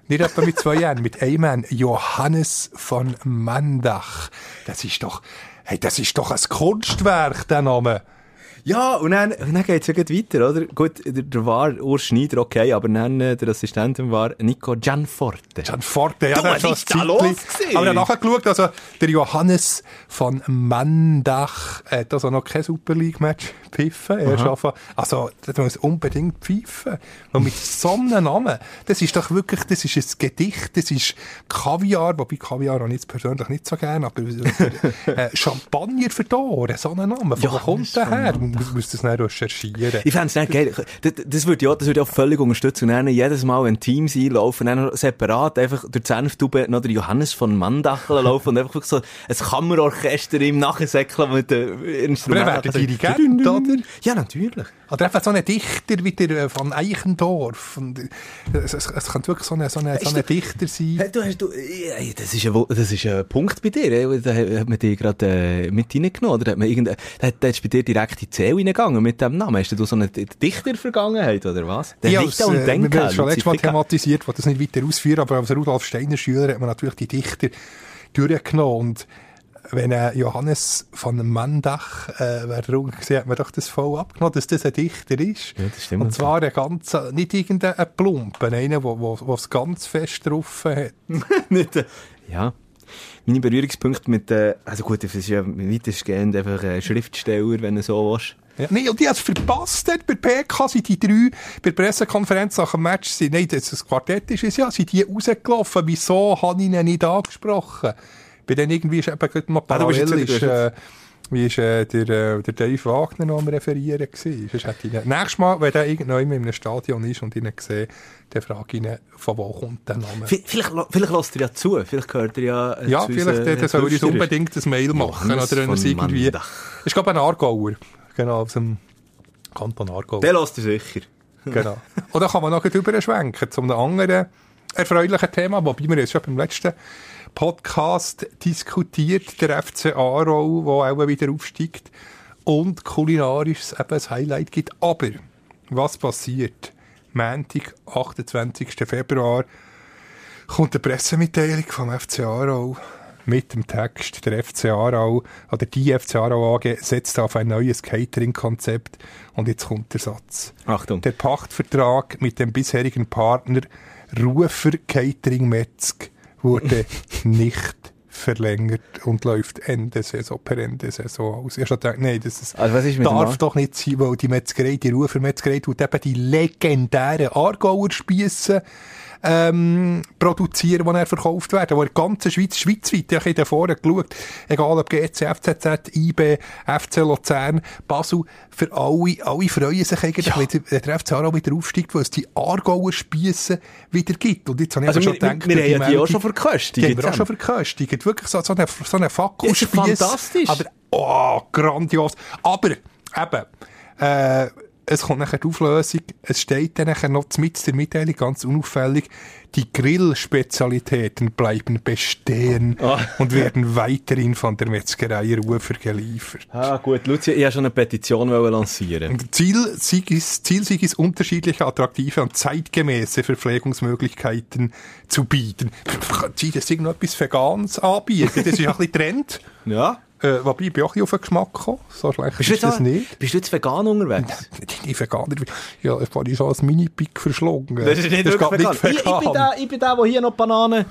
Speaker 3: Nicht etwa mit zwei Jahren, mit einem Johannes von Mandach. Das ist doch, hey, das ist doch ein Kunstwerk, der Name.
Speaker 1: Ja, und dann, und dann geht's ja gleich weiter, oder? Gut, der, der war Urs Schneider, okay, aber dann äh, der Assistentin war Nico Gianforte.
Speaker 3: Gian Forte, ja,
Speaker 1: Du,
Speaker 3: der
Speaker 1: ist da los gewesen?
Speaker 3: Aber ich habe nachher geschaut, also der Johannes von Mandach hat also noch kein Super League-Match gepfiffen. Er einfach, also, das muss unbedingt pfeifen. Und mit so einem Namen, das ist doch wirklich, das ist ein Gedicht, das ist Kaviar, wobei Kaviar habe ich jetzt persönlich nicht so gerne, aber äh, [laughs] Champagner verloren, so einen Namen. Von wo
Speaker 1: Johannes
Speaker 3: kommt der her? Du musst- das nicht recherchieren.
Speaker 1: Ich fände es nicht geil. Das, das würde ja, das würde ja völlig unterstützen. Und jedes Mal, wenn Teams einlaufen, dann separat einfach durch die Senftube noch der Johannes von Mandach laufen und einfach so ein Kammerorchester im Nachsäckeln mit den
Speaker 3: Aber er
Speaker 1: Instrumenten.
Speaker 3: wäre der Dirigent, oder?
Speaker 1: Ja, natürlich.
Speaker 3: Oder einfach so ein Dichter wie der äh, von Eichendorf. Und, äh, es, es, es könnte wirklich so ein so eine, so Dichter sein.
Speaker 1: Hey, du hast, du, ey, das ist ein, das ist ein Punkt bei dir. Da hat man dich gerade äh, mit reingenommen. Oder hat man irgendein, da hat, da bei dir direkt in die Zähle reingegangen mit dem Namen. Hast du so eine Dichtervergangenheit, oder was? Der
Speaker 3: Ja,
Speaker 1: Dichter und
Speaker 3: äh, wir haben
Speaker 1: Denker.
Speaker 3: es schon letztes Mal thematisiert, ich will das nicht weiter ausführen, aber als Rudolf Steiner Schüler hat man natürlich die Dichter durchgenommen. Und wenn äh, Johannes von Mandach äh, drum gewesen, hat man doch das voll abgenommen, dass das ein Dichter ist.
Speaker 1: Ja, das stimmt.
Speaker 3: Und zwar ein ganz, äh, nicht irgendein Plumpen, einer, wo es ganz fest drauf hat. [laughs]
Speaker 1: nicht, äh, ja. Meine Berührungspunkte mit, äh, also gut, das ist ja weitestgehend einfach ein Schriftsteller, wenn du so willst.
Speaker 3: Ja, nee, und die hat es verpasst dort bei der PK, sind die drei bei der Pressekonferenz nach dem Match, sind, nein, das, das Quartett ist es ja, sind die rausgelaufen. Wieso habe ich ihn nicht angesprochen? Bei denen irgendwie ist eben gerade mal
Speaker 1: Ah,
Speaker 3: parallel,
Speaker 1: wieder-
Speaker 3: ist, äh, wie ist äh, der, äh, der Dave Wagner noch am Referieren gewesen? Sonst hätte ich ihn, nächstes Mal, wenn der irgendjemand in einem Stadion ist und ihn sehe, dann frage ich ihn, von wo kommt der Name?
Speaker 1: V- Vielleicht, vielleicht lässt er ja zu. Vielleicht gehört er ja äh,
Speaker 3: ja,
Speaker 1: zu
Speaker 3: vielleicht der soll
Speaker 1: Zuhörern.
Speaker 3: unbedingt ein Mail machen,
Speaker 1: Johannes
Speaker 3: oder wenn er irgendwie...
Speaker 1: Mandach.
Speaker 3: Ich glaube, ein Aargauer. Genau, aus dem Kanton Aargau.
Speaker 1: Der lässt er sicher.
Speaker 3: Genau. Und dann kann man noch drüber schwenken zu einem anderen erfreulichen Thema, wobei wir jetzt schon beim letzten Podcast diskutiert, der FC Aarau, der auch wieder aufsteigt und kulinarisch eben ein Highlight gibt. Aber was passiert? Montag, 28. Februar, kommt eine Pressemitteilung vom FC Aarau mit dem Text, der FC Aarau oder die FC Aarau AG setzt auf ein neues Catering-Konzept und jetzt kommt der Satz.
Speaker 1: Achtung.
Speaker 3: Der Pachtvertrag mit dem bisherigen Partner Rufer Catering Metzg wurde [laughs] nicht verlängert und läuft Ende Saison per Ende Saison aus. Ich habe gedacht, nein, das ist,
Speaker 1: Also
Speaker 3: darf
Speaker 1: Ar-
Speaker 3: doch nicht sein, weil die Metzgerei, die Rufer Metzgerei, tut eben die legendären Aargauer Spiesse ähm, produzieren, die er verkauft werden, wo in der ganzen Schweiz, schweizweit, ich habe vorne geschaut, egal ob GC, FCZ, IB, FC Luzern, Basel, für alle, alle freuen sich eigentlich,
Speaker 1: Ja.
Speaker 3: wenn der FC Aarau wieder aufsteigt, weil es die Aargauer Spiessen wieder gibt. Und jetzt habe ich
Speaker 1: Also wir,
Speaker 3: schon
Speaker 1: wir,
Speaker 3: gedacht,
Speaker 1: wir haben ja die auch schon verköstigt.
Speaker 3: die haben wir auch schon verköstigt. Wirklich so, so eine, so eine Fackelspieß.
Speaker 1: Fantastisch.
Speaker 3: Aber, oh, grandios. Aber, eben, äh, es kommt nachher die Auflösung. Es steht dann nachher noch mit der Mitteilung ganz unauffällig. Die Grillspezialitäten bleiben bestehen
Speaker 1: Ah.
Speaker 3: und werden weiterhin von der Metzgerei Rufer geliefert.
Speaker 1: Ah, gut, Lucia, ich wollte schon eine Petition lancieren.
Speaker 3: Ziel Sieg ist, Ziel Sieg ist, unterschiedliche, attraktive und zeitgemäße Verpflegungsmöglichkeiten zu bieten. Sie das irgendetwas Veganes anbieten, das ist ein bisschen Trend.
Speaker 1: Ja.
Speaker 3: Äh, wobei, ich bin auch ein auf den Geschmack gekommen. So schlecht
Speaker 1: Bist du,
Speaker 3: ist
Speaker 1: jetzt
Speaker 3: das
Speaker 1: auch-
Speaker 3: nicht.
Speaker 1: bist du jetzt vegan unterwegs? [laughs]
Speaker 3: Die Veganer, ja, ich habe so ein Mini-Pick verschlungen.
Speaker 1: Das ist nicht wirklich
Speaker 3: geht
Speaker 1: vegan. Ich, ich, bin der, ich bin der, der hier noch Bananen...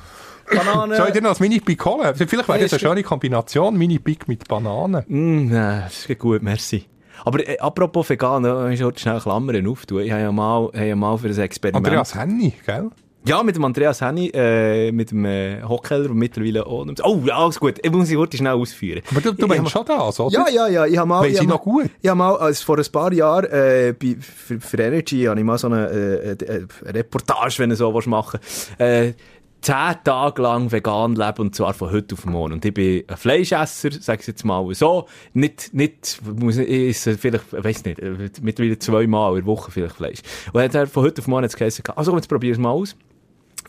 Speaker 1: Bananen...
Speaker 3: Soll ich dir noch ein Mini-Pick holen? Vielleicht wäre das eine schöne Kombination, Mini-Pick mit Bananen.
Speaker 1: Mm, nein, das ist gut, merci. Aber äh, apropos vegan, da ich heute schnell Klammern auftun. Ich habe ja mal, habe ja mal für ein Experiment...
Speaker 3: Andreas Henny, gell?
Speaker 1: Ja, mit dem Andreas Henny, äh, mit dem äh, Hockkeller und mittlerweile auch... Oh, ja, alles gut. Ich muss sie heute schnell ausführen.
Speaker 3: Aber du, du meinst schon das, oder?
Speaker 1: Ja, ja, ja. Ich habe mal, ich hab
Speaker 3: noch gut?
Speaker 1: Ich habe mal, als vor ein paar Jahren, äh, bei, für, für Energy, habe ich mal so eine, äh, äh, Reportage, wenn du so willst, machen äh, zehn Tage lang vegan leben, und zwar von heute auf morgen. Und ich bin ein Fleischesser, sag ich jetzt mal so. Nicht, nicht, muss ich ich esse vielleicht, ich weiss nicht, äh, mittlerweile zweimal in der Woche vielleicht Fleisch. Und er hat von heute auf morgen jetzt geheißen, also jetzt probier es mal aus.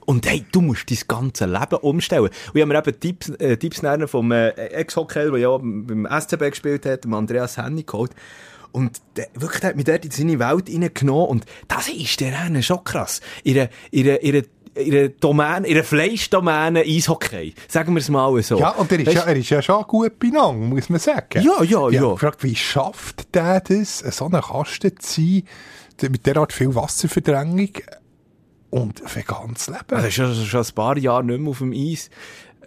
Speaker 1: Und hey, du musst dein ganze Leben umstellen. Und ich habe mir eben Tipps, äh, Tipps vom äh, Ex-Hockey, der ja beim SCB gespielt hat, dem Andreas Henny geholt. Und der, wirklich, der hat mich dort in seine Welt reingenommen. Und das ist der Rennen schon krass. Ihre, ihre, ihre, ihre Domäne, ihre Fleischdomäne Eishockey. Sagen wir es mal so.
Speaker 3: Ja, und er ist,
Speaker 1: Weisst-
Speaker 3: ja, er ist ja schon gut benannt, muss man sagen.
Speaker 1: Ja, ja,
Speaker 3: Ich
Speaker 1: ja.
Speaker 3: habe gefragt, wie schafft der das, so eine Kasten zu sein, mit derart viel Wasserverdrängung und vegan zu leben?
Speaker 1: Er ist schon, schon ein paar Jahre nicht mehr auf dem Eis.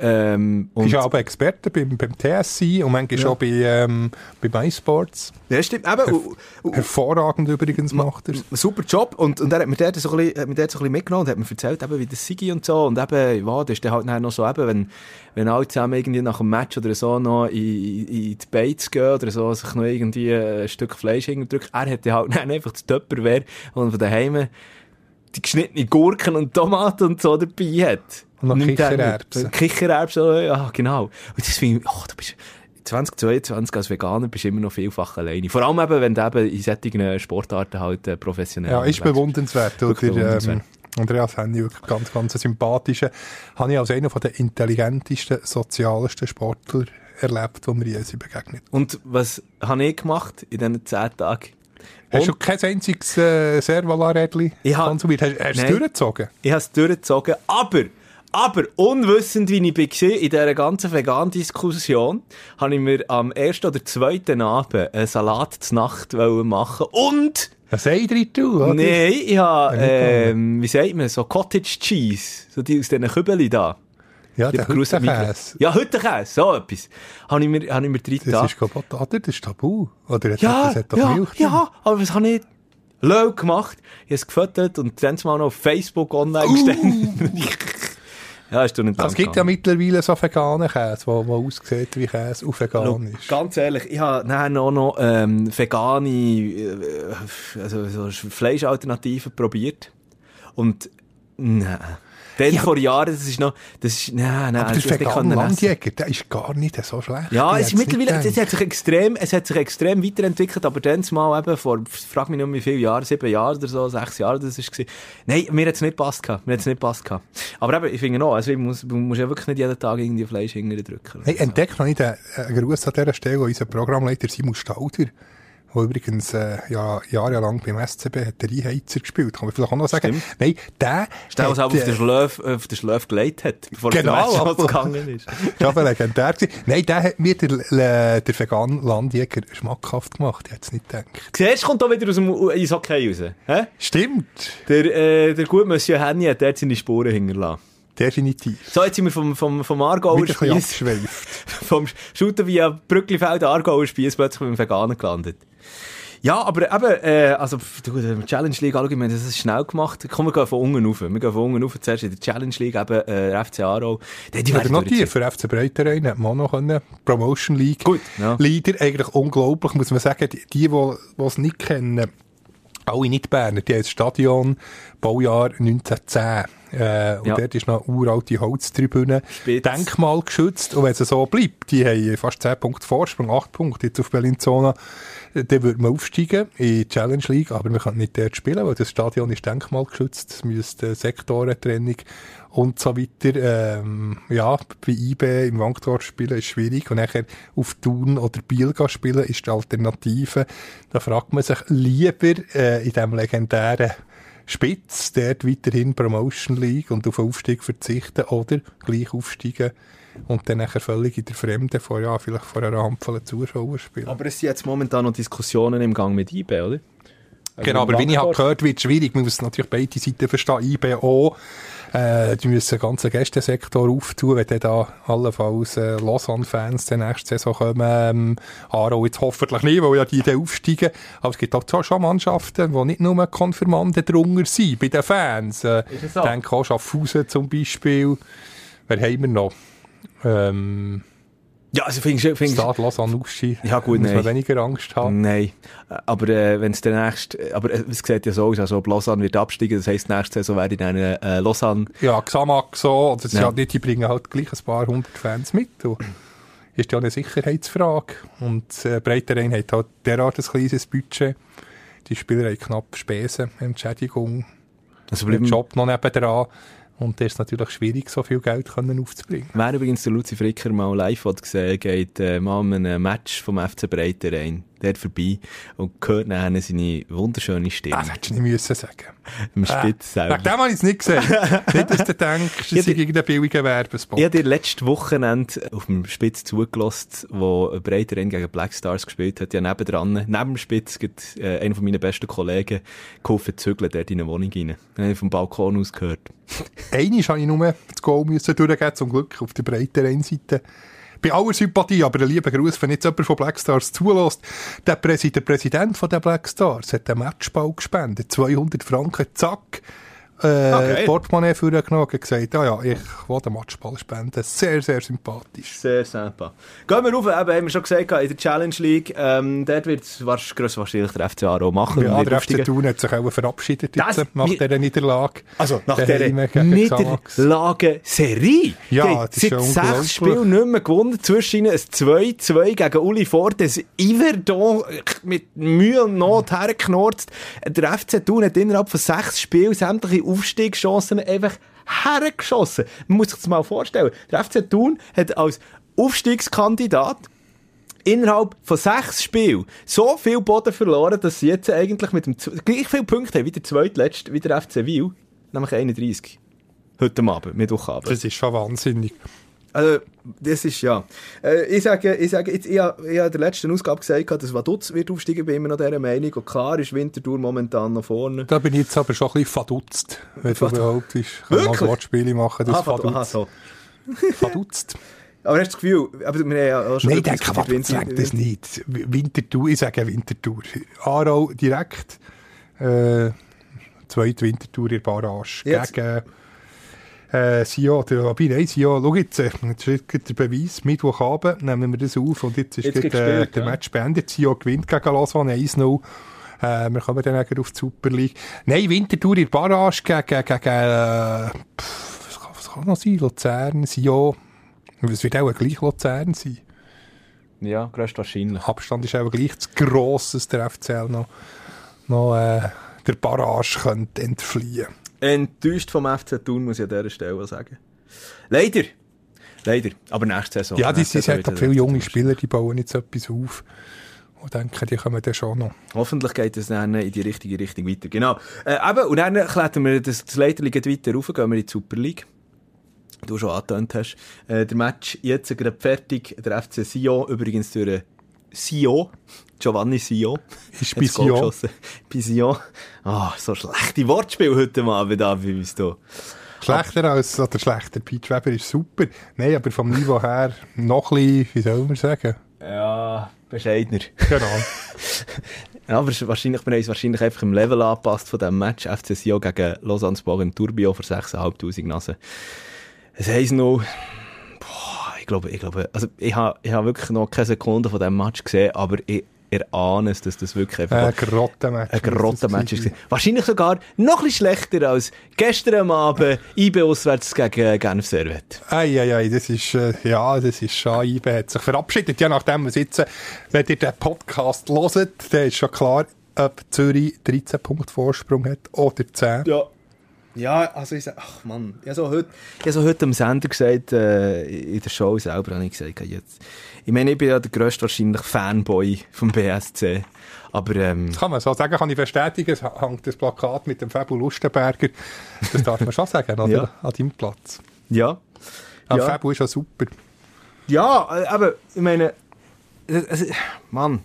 Speaker 1: Ähm, und
Speaker 3: bist ja aber Experte beim, beim TSI und manchmal auch bei, ähm, bei MySports.
Speaker 1: ja, stimmt. Eben, und- und-
Speaker 3: Hervorragend übrigens macht er
Speaker 1: super Job. Und, und er hat mir dort so ein bisschen, hat mir dort so ein bisschen mitgenommen und hat mir erzählt, eben, wie das sei und so. Und eben, ja, das ist dann halt nachher noch so, eben, wenn, wenn alle zusammen irgendwie nach dem Match oder so noch in, in, in die Bates gehen oder so, sich noch irgendwie ein Stück Fleisch hingedrückt. Er hat dann halt [laughs] dann einfach das Töpperwehr und von daheim die geschnittene Gurken und Tomaten und so dabei hat.
Speaker 3: Und noch
Speaker 1: er.
Speaker 3: Kichererbsen.
Speaker 1: Kichererbsen, ja, genau. Und das finde ich, ach, du bist, 2022 als Veganer bist du immer noch vielfach alleine. Vor allem eben, wenn du eben in solchen Sportarten halt äh, professionell
Speaker 3: Ja, ist bewundernswert.
Speaker 1: Wirklich
Speaker 3: Oder,
Speaker 1: bewundernswert.
Speaker 3: ähm, Andreas Henny, wirklich ganz, ganz sympathischer. Habe ich als einer von der intelligentesten, sozialsten Sportler erlebt, die mir je begegnet.
Speaker 1: Und was habe ich gemacht in diesen 10 Tagen?
Speaker 3: Hast du
Speaker 1: Und
Speaker 3: kein einziges äh,
Speaker 1: hab-
Speaker 3: konsumiert? Hast, hast du es durchgezogen?
Speaker 1: ich habe es durchgezogen, aber, aber, unwissend, wie ich war in dieser ganzen Vegan-Diskussion, habe ich mir am ersten oder zweiten Abend einen Salat zur Nacht machen und
Speaker 3: Ei drin tun, oder?
Speaker 1: Nein, ich habe, ähm, wie sagt man, so Cottage Cheese, so die aus diesen Kübeli da.
Speaker 3: Ja, der Hüttenkäse.
Speaker 1: Ja, Hüttenkäse, so etwas. Habe ich mir, habe ich mir drin
Speaker 3: Das ist, ich, oder? Das ist tabu. Oder hat,
Speaker 1: Ja,
Speaker 3: das hat doch
Speaker 1: ja,
Speaker 3: Milch drin.
Speaker 1: ja, aber was habe ich low gemacht? Ich habe es gefüttert und dann mal noch auf Facebook online
Speaker 3: Uh.
Speaker 1: gestellt. [laughs] ja, ist du nicht
Speaker 3: Es gibt ja mittlerweile so veganen Käse, der aussieht wie Käse auf vegan ist.
Speaker 1: Ganz ehrlich, ich habe nachher noch, noch ähm, vegane äh, also, so Fleischalternativen probiert. Und nein. Dann
Speaker 3: Ja.
Speaker 1: vor Jahren, das ist noch, das ist, nein, nein,
Speaker 3: Aber der vegane. Landjäger, der ist gar nicht so schlecht.
Speaker 1: Ja, es ist mittlerweile, es hat sich extrem, es hat sich extrem weiterentwickelt, aber dann mal eben vor, frag mich nicht wie viele Jahre, sieben Jahre oder so, sechs Jahre, das ist gewesen. Nein, mir hat es nicht passt gehabt, mir hat es nicht passt gehabt. Aber eben, ich finde noch, also, ich muss, du musst ja wirklich nicht jeden Tag irgendwie Fleisch hinterher drücken.
Speaker 3: Hey, entdeckt noch nicht einen, einen Gruß an dieser Stelle, unser Programmleiter Simon Stauder, der übrigens äh, ja, jahrelang beim SCB hat der Einheizer gespielt, kann man vielleicht auch noch sagen.
Speaker 1: Stimmt.
Speaker 3: Nein, der
Speaker 1: Stell uns auf, den
Speaker 3: äh,
Speaker 1: Schlaf, auf den Schlaf gelegt hat, bevor
Speaker 3: Genau,
Speaker 1: der Match gegangen ist.
Speaker 3: ist aber legendär gewesen. Nein, der hat mir der, der, der vegan Landjäger schmackhaft gemacht. Ich hätte es nicht gedacht.
Speaker 1: Siehst du, kommt auch wieder aus dem Eishockey raus. Hä?
Speaker 3: Stimmt.
Speaker 1: Der, äh, der gute Monsieur Henny hat dort seine Spuren hinterlassen.
Speaker 3: Definitiv.
Speaker 1: So, jetzt sind wir vom, vom, vom Aargauer Spiess, [laughs] vom Shooter via Brücklifeld Aargauer Spiess plötzlich beim Veganen gelandet. Ja, aber eben, äh, also, du, die Challenge League, haben das schnell gemacht. Komm, wir gehen von unten rauf. Wir gehen von unten rauf. Zuerst in der Challenge League, eben, äh, FC Aarau. Die, die werden
Speaker 3: noch die, für FC Breiterein hat man noch können. Promotion League.
Speaker 1: Gut, ja.
Speaker 3: Leader, eigentlich unglaublich, muss man sagen. Die, die, es nicht kennen, alle Nicht-Berner, die haben das Stadion, Baujahr 1910. Äh, und
Speaker 1: Ja.
Speaker 3: dort ist noch eine uralte Holztribüne.
Speaker 1: Spitz.
Speaker 3: Denkmal geschützt. Und wenn es so bleibt, die haben fast 10 Punkte Vorsprung, 8 Punkte jetzt auf Berlin-Zona, äh, dann würde man aufsteigen in die Challenge League, aber man kann nicht dort spielen, weil das Stadion ist denkmalgeschützt. Es müsste Sektorentrennung und so weiter. Ähm, ja, bei IB im Wankdorf spielen ist schwierig und nachher auf Thun oder Biel spielen ist die Alternative. Da fragt man sich lieber äh, in diesem legendären Spitz, dort weiterhin Promotion League und auf Aufstieg verzichten oder gleich aufsteigen und dann nachher völlig in der Fremde vor, ja, vielleicht vor einer Handvoll Zuschauer spielen.
Speaker 1: Aber es sind jetzt momentan noch Diskussionen im Gang mit IB, oder?
Speaker 3: Genau, aber wie ich habe gehört, wird es schwierig. Man muss natürlich beide Seiten verstehen. IBO, äh, die müssen den ganzen Gästesektor auftun, wenn dann da allenfalls äh, Lausanne-Fans der nächste Saison kommen. Ähm, Aarau jetzt hoffentlich nicht, weil ja die dann aufsteigen. Aber es gibt auch schon Mannschaften, die nicht nur Konfirmanden drunter sind, bei den Fans. Äh, ich denke auch Schaffhausen zum Beispiel. Wer haben wir noch? Ähm,
Speaker 1: Ja, also findest du... Findest,
Speaker 3: Stade Lausanne.
Speaker 1: Ja, gut,
Speaker 3: Muss man
Speaker 1: nein.
Speaker 3: weniger Angst haben.
Speaker 1: Nein, Äh, aber äh, wenn es der nächste, aber äh, es sieht ja so aus, also ob Lausanne wird absteigen, das heisst, nächste Saison werde ich dann äh, Lausanne,
Speaker 3: Ja, Xamax so, das ist
Speaker 1: Ja.
Speaker 3: nicht, die bringen halt gleich ein paar hundert Fans mit. Und ist ja eine Sicherheitsfrage. Und äh, Breiterein hat halt derart ein kleines Budget. Die Spieler haben knapp Spesen, Entschädigung,
Speaker 1: also bleiben,
Speaker 3: Job noch nebendran. Und da ist es natürlich schwierig, so viel Geld können aufzubringen.
Speaker 1: wer übrigens der Luzi Fricker mal live hat gesehen, geht äh, mal an einem Match vom FC Breiterein, dort vorbei und hört nachher seine wunderschöne Stimme
Speaker 3: Das hättest du nicht müssen sagen.
Speaker 1: im Spitz
Speaker 3: Wegen
Speaker 1: selber.
Speaker 3: dem habe ich es nicht gesagt. [laughs] nicht, dass du denkst, es sei
Speaker 1: die-
Speaker 3: irgendein billiger Werbespot.
Speaker 1: Ich habe dir letztes Wochenende auf dem Spitz zugelassen, wo Breiterein gegen Black Stars gespielt hat. Ja, nebendran, neben dem Spitz, gibt äh, einer von meinen besten Kollegen geholfen zu zügeln, dort in eine Wohnung rein. Dann habe ich vom Balkon aus gehört.
Speaker 3: Einmal habe ich nur das Goal müssen durchgeben, zum Glück auf der breiteren Seite. Bei aller Sympathie, aber ein lieber Gruß, wenn jetzt jemand von Black Stars zulässt. Der, Präsi der Präsident von der Black Stars hat einen Matchball gespendet. 200 Franken, zack. Äh,
Speaker 1: Okay.
Speaker 3: Portemonnaie vorgenommen und gesagt, ja, ja, ich will den Matchball spenden. Sehr, sehr sympathisch.
Speaker 1: Sehr sympa. Gehen wir rauf, eben, haben wir schon gesagt, in der Challenge League, ähm, dort wird es wahrscheinlich der FC Aarau machen.
Speaker 3: Ja, der. FC Thun hat sich auch verabschiedet
Speaker 1: Das-
Speaker 3: jetzt, nach dieser Niederlage.
Speaker 1: Also, nach dieser. Niederlagenserie.
Speaker 3: Ja, das ist ja
Speaker 1: sechs Spielen nicht mehr gewonnen. Zwischen ihnen ein 2-2 gegen Uli Fortes. Iverdon mit Mühe und Not hergeknurzt. Der FC Thun hat innerhalb von sechs Spielen sämtliche Aufstiegschancen einfach hergeschossen. Man muss sich das mal vorstellen. Der FC Thun hat als Aufstiegskandidat innerhalb von sechs Spielen so viel Boden verloren, dass sie jetzt eigentlich mit dem gleich viele Punkte haben wie der zweitletzte, wie der FC Wiel, nämlich 31. Heute Abend, Mittwochabend.
Speaker 3: Das ist schon wahnsinnig.
Speaker 1: Also, das ist ja. Äh, ich sage, ich sage jetzt, ich habe, ich habe in der letzten Ausgabe gesagt, dass Vaduz wird aufsteigen, bin immer noch dieser Meinung. Und klar ist Winterthur momentan noch vorne.
Speaker 3: Da bin ich jetzt aber schon ein bisschen verdutzt, wenn du
Speaker 1: Verdutzt?
Speaker 3: behauptest. Ich kann mal? Wortspiele machen, das
Speaker 1: aha,
Speaker 3: verdutzt.
Speaker 1: so. [laughs]
Speaker 3: verdutzt.
Speaker 1: Aber hast du das Gefühl, aber wir haben ja auch schon
Speaker 3: Nein, was
Speaker 1: Winter-
Speaker 3: sagt das nicht. Winterthur, ich sage Winterthur. Aarau direkt, äh, zweite Winterthur in der Barrage
Speaker 1: Jetzt-
Speaker 3: gegen äh, Sion, der Wobei, nein, Sion, schau jetzt, äh, jetzt ist der Beweis, Mittwochabend nehmen wir das auf und jetzt ist
Speaker 1: Jetzt geht's
Speaker 3: äh, der
Speaker 1: ja.
Speaker 3: Match beendet. Sion gewinnt gegen Lausanne 1-0. Äh, wir kommen dann auf die Super League. Nein, Winterthur in Barrage gegen, gegen, äh, pff, was, kann, was kann noch sein? Luzern, Sion. Es wird auch gleich Luzern sein.
Speaker 1: Ja, größt wahrscheinlich.
Speaker 3: Abstand ist auch gleich zu gross, dass der FCL noch, noch äh, der Barrage könnte entfliehen
Speaker 1: Enttäuscht vom FC Thun, muss ich an dieser Stelle sagen. Leider. Leider. Aber nächste Saison.
Speaker 3: Ja, die, auch
Speaker 1: der
Speaker 3: viele junge Spieler, die bauen jetzt etwas auf. Und denken, die kommen dann schon noch.
Speaker 1: Hoffentlich geht es dann in die richtige Richtung weiter. Genau. Äh, eben, und dann klettern wir das, das Leiterli weiter rauf, gehen wir in die Super League. Du schon angetönt hast. Äh, der Match jetzt gerade fertig. Der FC Sion, übrigens durch den Sion. Giovanni Sion.
Speaker 3: Ist
Speaker 1: Hat's
Speaker 3: bei
Speaker 1: Goal
Speaker 3: Sion.
Speaker 1: geschossen. Bei Sion. Ah, so schlechte Wortspiel heute Abend bei uns hier.
Speaker 3: Schlechter als, oder schlechter, Pete Weber ist super. Nein, aber vom Niveau her noch ein bisschen, wie soll man sagen?
Speaker 1: Ja, bescheidener.
Speaker 3: Genau. [laughs]
Speaker 1: Ja, aber wahrscheinlich, wir haben uns wahrscheinlich einfach im Level angepasst von diesem Match. FC Sion gegen Lausanne Sport im Turbio für 6'500 Nasen. Es heisst noch, glaube, ich glaube, also ich habe, ich habe wirklich noch keine Sekunde von diesem Match gesehen, aber ich erahne es, dass das wirklich einfach
Speaker 3: Ein Grottenmatch.
Speaker 1: ein Grottenmatch war. Wahrscheinlich sogar noch ein schlechter als gestern Abend IB auswärts gegen Genf Servet.
Speaker 3: Eieiei, das ist, äh, ja, das ist schon, IBE hat sich verabschiedet. Ja, nachdem wir sitzen, wenn ihr den Podcast hört, dann ist schon klar, ob Zürich 13 Punkte Vorsprung hat oder 10.
Speaker 1: Ja. Ja, also ich sag, ach Mann, ich habe so heute, ich habe so heute am Sender gesagt, äh, in der Show selber habe ich gesagt, jetzt, ich meine, ich bin ja der grösste wahrscheinlich Fanboy vom BSC, aber ähm,
Speaker 3: Das kann man so sagen, kann ich bestätigen. Es hängt das Plakat mit dem Fabu Lustenberger. Das darf man schon sagen, oder? [laughs]
Speaker 1: Ja.
Speaker 3: An deinem Platz.
Speaker 1: ja.
Speaker 3: Aber
Speaker 1: Ja.
Speaker 3: Fabu ist ja super.
Speaker 1: Ja, äh, aber ich meine, es, Mann,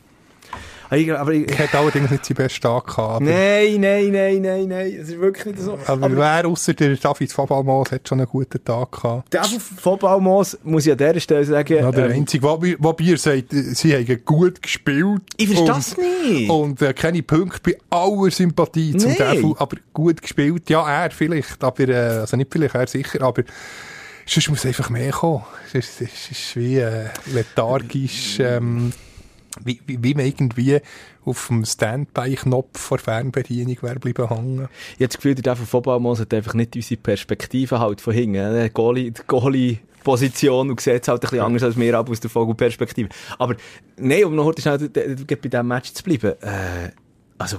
Speaker 1: aber ich, aber ich,
Speaker 3: hat allerdings nicht seinen besten Tag gehabt. Aber,
Speaker 1: nein, nein, nein, nein, nein, es ist wirklich nicht so.
Speaker 3: aber, wer außer der David Fabalmos hat schon einen guten Tag gehabt.
Speaker 1: Der Footballmoos muss ich an dieser Stelle sagen,
Speaker 3: Ja, der
Speaker 1: ähm,
Speaker 3: einzige, wobei wobei ihr sagt, sie haben gut gespielt.
Speaker 1: ich verstehe es nicht.
Speaker 3: Und äh, keine Punkte bei aller Sympathie zum. Teufel, aber gut gespielt. Ja, er vielleicht, aber, äh, also nicht vielleicht, er sicher, aber sonst muss einfach mehr kommen. Es ist, es ist wie äh, lethargisch, ähm, wie, wie, wie man irgendwie auf dem Standby-Knopf vor Fernbedienung wäre bleiben hängen.
Speaker 1: Ich habe das Gefühl, der von Footballmoos hat einfach nicht unsere Perspektive halt von hinten. Der Goalie, die Goalie-Position und sieht es halt ein bisschen anders als wir ab aus der Vogelperspektive. Aber nein, um noch heute schnell bei diesem Match zu bleiben. Äh, also,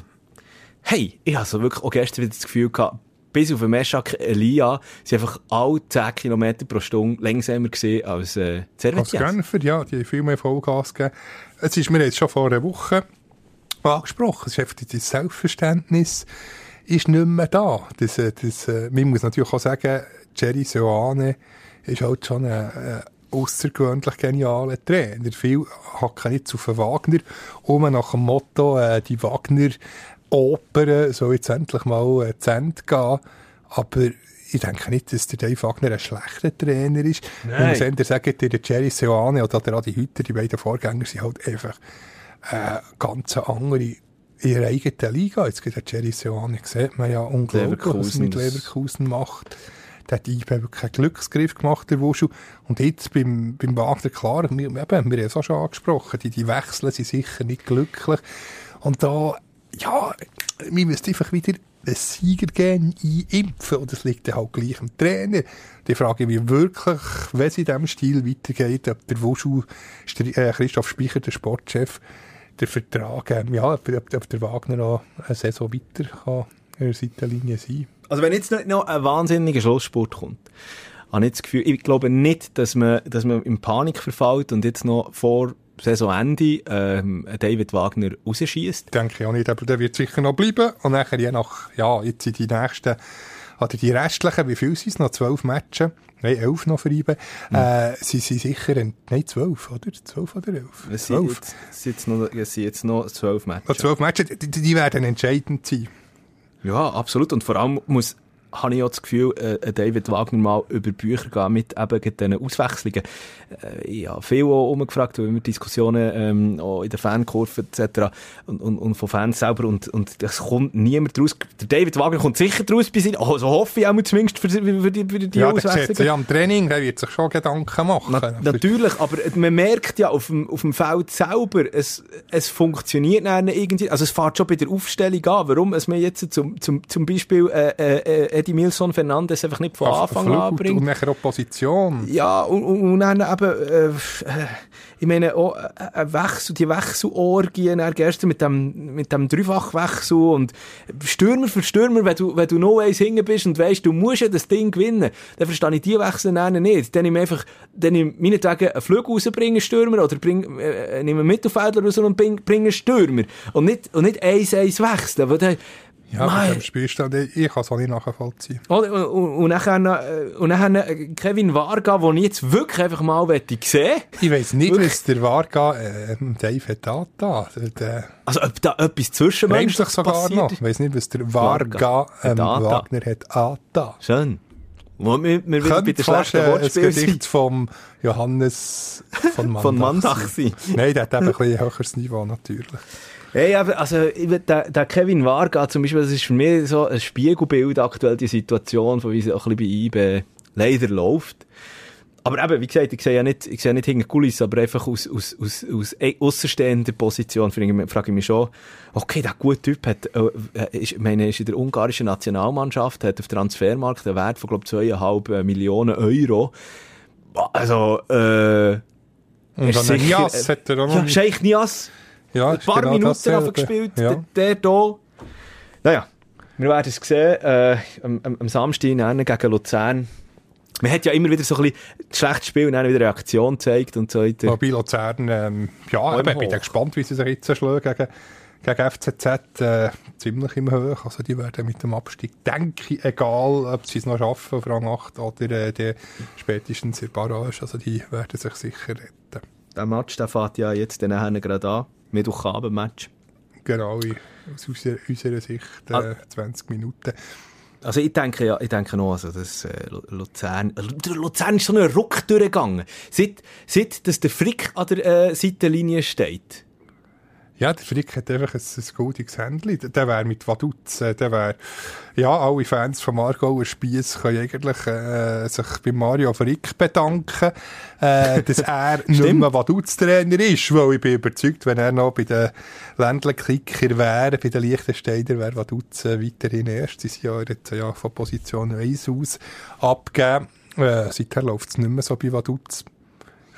Speaker 1: hey, ich habe so wirklich auch gestern wieder das Gefühl gehabt, bis auf den Meschak Elia sind einfach alle 10 Kilometer pro Stunde langsamer gesehen als äh,
Speaker 3: Als
Speaker 1: Servetias.
Speaker 3: Genfer, ja, die haben viel mehr Vollgas gegeben. Es ist mir jetzt schon vor einer Woche angesprochen. Es ist einfach das Selbstverständnis ist nicht mehr da. Das, äh, das, äh, man muss natürlich auch sagen, Jerry Soane ist halt schon ein, ein außergewöhnlich genialer Trainer. Viel hacken jetzt auf Wagner um nach dem Motto, äh, die Wagner Oper soll jetzt endlich mal äh, zu Ende gehen. Aber ich denke nicht, dass der Dave Wagner ein schlechter Trainer ist.
Speaker 1: Nein.
Speaker 3: Ich muss eher sagen, der Jerry Seoane oder der Adi Hütter, die beiden Vorgänger, sind halt einfach äh, ganz andere in ihrer eigenen Liga. Jetzt geht der Jerry Seoane, sieht man ja unglaublich, was er mit Leverkusen macht. Der hat IB wirklich keinen Glücksgriff gemacht, der Wuschel. Und jetzt beim, beim Wagner, klar, wir, eben, wir haben es auch schon angesprochen, die, die Wechsel sind sicher nicht glücklich. Und da, ja, wir müssen einfach wieder ein Siegergehen einimpfen. Und das liegt dann halt gleich am Trainer. Die frage ich mich wirklich, wenn es in diesem Stil weitergeht, ob der Stri- äh, Christoph Speicher, der Sportchef, der Vertrag, ähm, ja, ob, ob, der Wagner noch eine Saison weiter kann an der Seitenlinie sein
Speaker 1: Also wenn jetzt nicht noch ein wahnsinniger Schlussspurt kommt, habe ich das Gefühl, ich glaube nicht, dass man, dass man in Panik verfällt und jetzt noch vor Saisonende ähm, David Wagner rausschießt.
Speaker 3: denke ich auch nicht, aber der wird sicher noch bleiben. Und nachher je nach, ja, jetzt sind die nächsten, oder die restlichen, wie viel sind es noch? Zwölf Matches? Nein, elf noch für IBE. Äh, sie sind sicher, ein, nein, zwölf, oder? Zwölf oder elf?
Speaker 1: Es sind jetzt, noch, es sind jetzt noch zwölf Matches.
Speaker 3: zwölf Matches, die, die werden entscheidend sein.
Speaker 1: Ja, absolut. Und vor allem muss, habe ich auch das Gefühl, äh, David Wagner mal über Bücher gehen mit eben diesen Auswechslungen. Äh, ich habe viel auch umgefragt, weil wir Diskussionen ähm, auch in der Fankurve etc. Und, und, und von Fans selber und, und es kommt niemand raus. Der David Wagner kommt sicher raus bei sich. Oh, so hoffe ich auch zumindest für, die- für die, für die
Speaker 3: ja,
Speaker 1: Auswechslungen.
Speaker 3: ja am Training, der wird sich schon Gedanken machen.
Speaker 1: Na, natürlich, aber man merkt ja auf dem, auf dem Feld selber, es, es funktioniert dann irgendwie, also es fährt schon bei der Aufstellung an, warum es mir jetzt zum, zum, zum Beispiel äh, äh, Eddie Milson Fernandes einfach nicht von Anfang
Speaker 3: Flügel
Speaker 1: an
Speaker 3: Und
Speaker 1: bringt.
Speaker 3: nachher Opposition.
Speaker 1: Ja, und, und, und dann eben, äh, äh, ich meine, auch äh, ein Wechsel, die Wechselorgien, gestern mit dem, mit dem Dreifachwechsel und Stürmer für Stürmer, wenn du, wenn du no eins hinten bist und weißt, du musst ja das Ding gewinnen, dann verstehe ich die Wechsel dann nicht. Dann nehme ich einfach, dann nehme ich meinetwegen einen Flug rausbringen, Stürmer, oder bring, äh, nehme einen Mittelfeldler raus und bring, bring Stürmer. Und nicht, und nicht eins, eins wechseln, weil dann,
Speaker 3: Ja, bei dem Spielstand, ich kann es auch nicht nachvollziehen.
Speaker 1: Und, und, und nachher, äh, und nachher noch Kevin Varga, den ich jetzt wirklich einfach mal sehen
Speaker 3: Ich weiss nicht, was der Varga, äh, Dave hat. Der,
Speaker 1: Also, ob da etwas zwischen
Speaker 3: menschlich sogar noch. Ich weiss nicht, was der Varga, ähm. Wagner hat da.
Speaker 1: Schön. Wo wir, wir wieder bei der schlechten
Speaker 3: äh, ein
Speaker 1: Wortspiel
Speaker 3: Gedicht
Speaker 1: sind.
Speaker 3: vom Johannes von Mandach, [laughs]
Speaker 1: Von Mandach sein.
Speaker 3: Nein, der hat eben ein bisschen höheres Niveau, natürlich.
Speaker 1: Hey, also, der, der Kevin Varga zum Beispiel, das ist für mich so ein Spiegelbild aktuell, die Situation, von wie es auch ein bisschen bei IB leider läuft. Aber eben, wie gesagt, ich sehe ja nicht, ich sehe nicht hinter Kulissen, aber einfach aus, aus, aus, aus eh, aussenstehender Position frage ich, mich- schon, okay, der gute Typ hat, äh, ist, ich meine, ist in der ungarischen Nationalmannschaft, hat auf Transfermarkt einen Wert von, glaube ich, zweieinhalb äh, Millionen Euro. Also, äh,
Speaker 3: Und dann Nias hat er auch noch
Speaker 1: ja, Scheich Nias,
Speaker 3: ja,
Speaker 1: ein paar
Speaker 3: genau
Speaker 1: Minuten
Speaker 3: dasselbe.
Speaker 1: gespielt,
Speaker 3: Ja.
Speaker 1: der, der hier. Naja, wir werden es sehen, äh, am, am, am Samstag dann gegen Luzern. Man hat ja immer wieder so ein bisschen das schlechte Spiel und dann wieder Reaktion gezeigt und so weiter.
Speaker 3: Wobei Luzern, ähm, ja, ich bin gespannt, wie sie sich jetzt schlagen gegen, gegen FCZ. Äh, ziemlich im Hoch. Also die werden mit dem Abstieg, denke ich, egal, ob sie es noch schaffen auf Rang 8 oder äh, die spätestens in Barrage, also die werden sich sicher retten.
Speaker 1: Der Match, der fährt ja jetzt dann gerade an. Mittwochabend-Match.
Speaker 3: Genau, aus unserer, unserer Sicht äh,
Speaker 1: Ah.
Speaker 3: 20 Minuten.
Speaker 1: Also ich denke ja, ich denke noch, also das äh, Lu- Luzern, Lu- Luzern ist so einen Ruck durchgegangen. Seit, seit dass der Frick an der äh, Seitenlinie steht.
Speaker 3: Ja, der Frick hat einfach ein, ein goldiges Händchen. Der wäre mit Vaduz, äh, der wäre, ja, alle Fans von Margauer Spiess können eigentlich äh, sich bei Mario Frick bedanken, äh, dass [laughs] er nicht mehr Vaduz-Trainer ist, weil ich bin überzeugt, wenn er noch bei den Ländlerkicker wäre, bei den Liechtensteiner, wäre Vaduz äh, weiterhin erstes Jahr, er hat ja von Position 1 aus abgegeben. Äh, seither läuft es nicht mehr so bei Vaduz.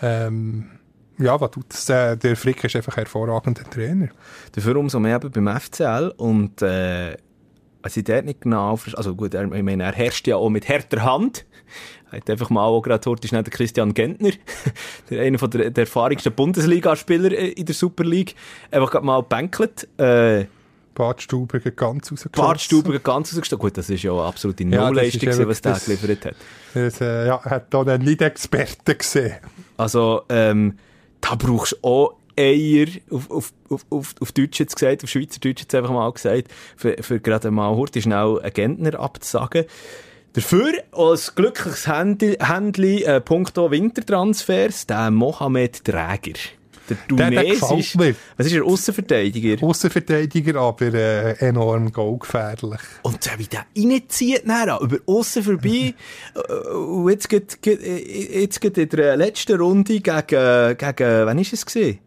Speaker 3: Ähm, ja, Vaduz, äh, der Frick ist einfach ein hervorragender Trainer.
Speaker 1: Dafür umso mehr eben beim FCL und äh, also ich dort nicht genau also gut, er, ich meine, er herrscht ja auch mit härter Hand. Er hat einfach mal auch gerade heute ist nicht der Christian Gentner, [laughs] der einer von der, der erfahrensten Bundesligaspieler in der Super League, einfach gerade mal gebänkelt. Äh,
Speaker 3: ganz rausgeschossen.
Speaker 1: Bartstuber ganz rausgestellt. Gut, das ist ja eine absolute
Speaker 3: Ja, das
Speaker 1: No-Leistung,
Speaker 3: ist
Speaker 1: gewesen, was der
Speaker 3: das-
Speaker 1: geliefert hat.
Speaker 3: Das, äh, ja, hat da einen Nicht-Experten gesehen.
Speaker 1: Also, ähm, da brauchst du auch Eier, auf, auf, auf, auf, Deutsch jetzt gesagt, auf Schweizerdeutsch jetzt einfach mal gesagt, für, für gerade mal hurtig schnell einen Gentner abzusagen. Dafür, als glückliches Händli, Händli äh, punkto Wintertransfers, der Mohamed Träger. Der
Speaker 3: Der, der mir.
Speaker 1: Was ist er? Aussenverteidiger.
Speaker 3: Außenverteidiger, aber äh, enorm goalgefährlich.
Speaker 1: Und so wie der reinzieht, nachher, über aussen vorbei. Äh, Und jetzt geht, geht, äh, jetzt geht in der letzten Runde gegen, gegen, wann ist es gewesen?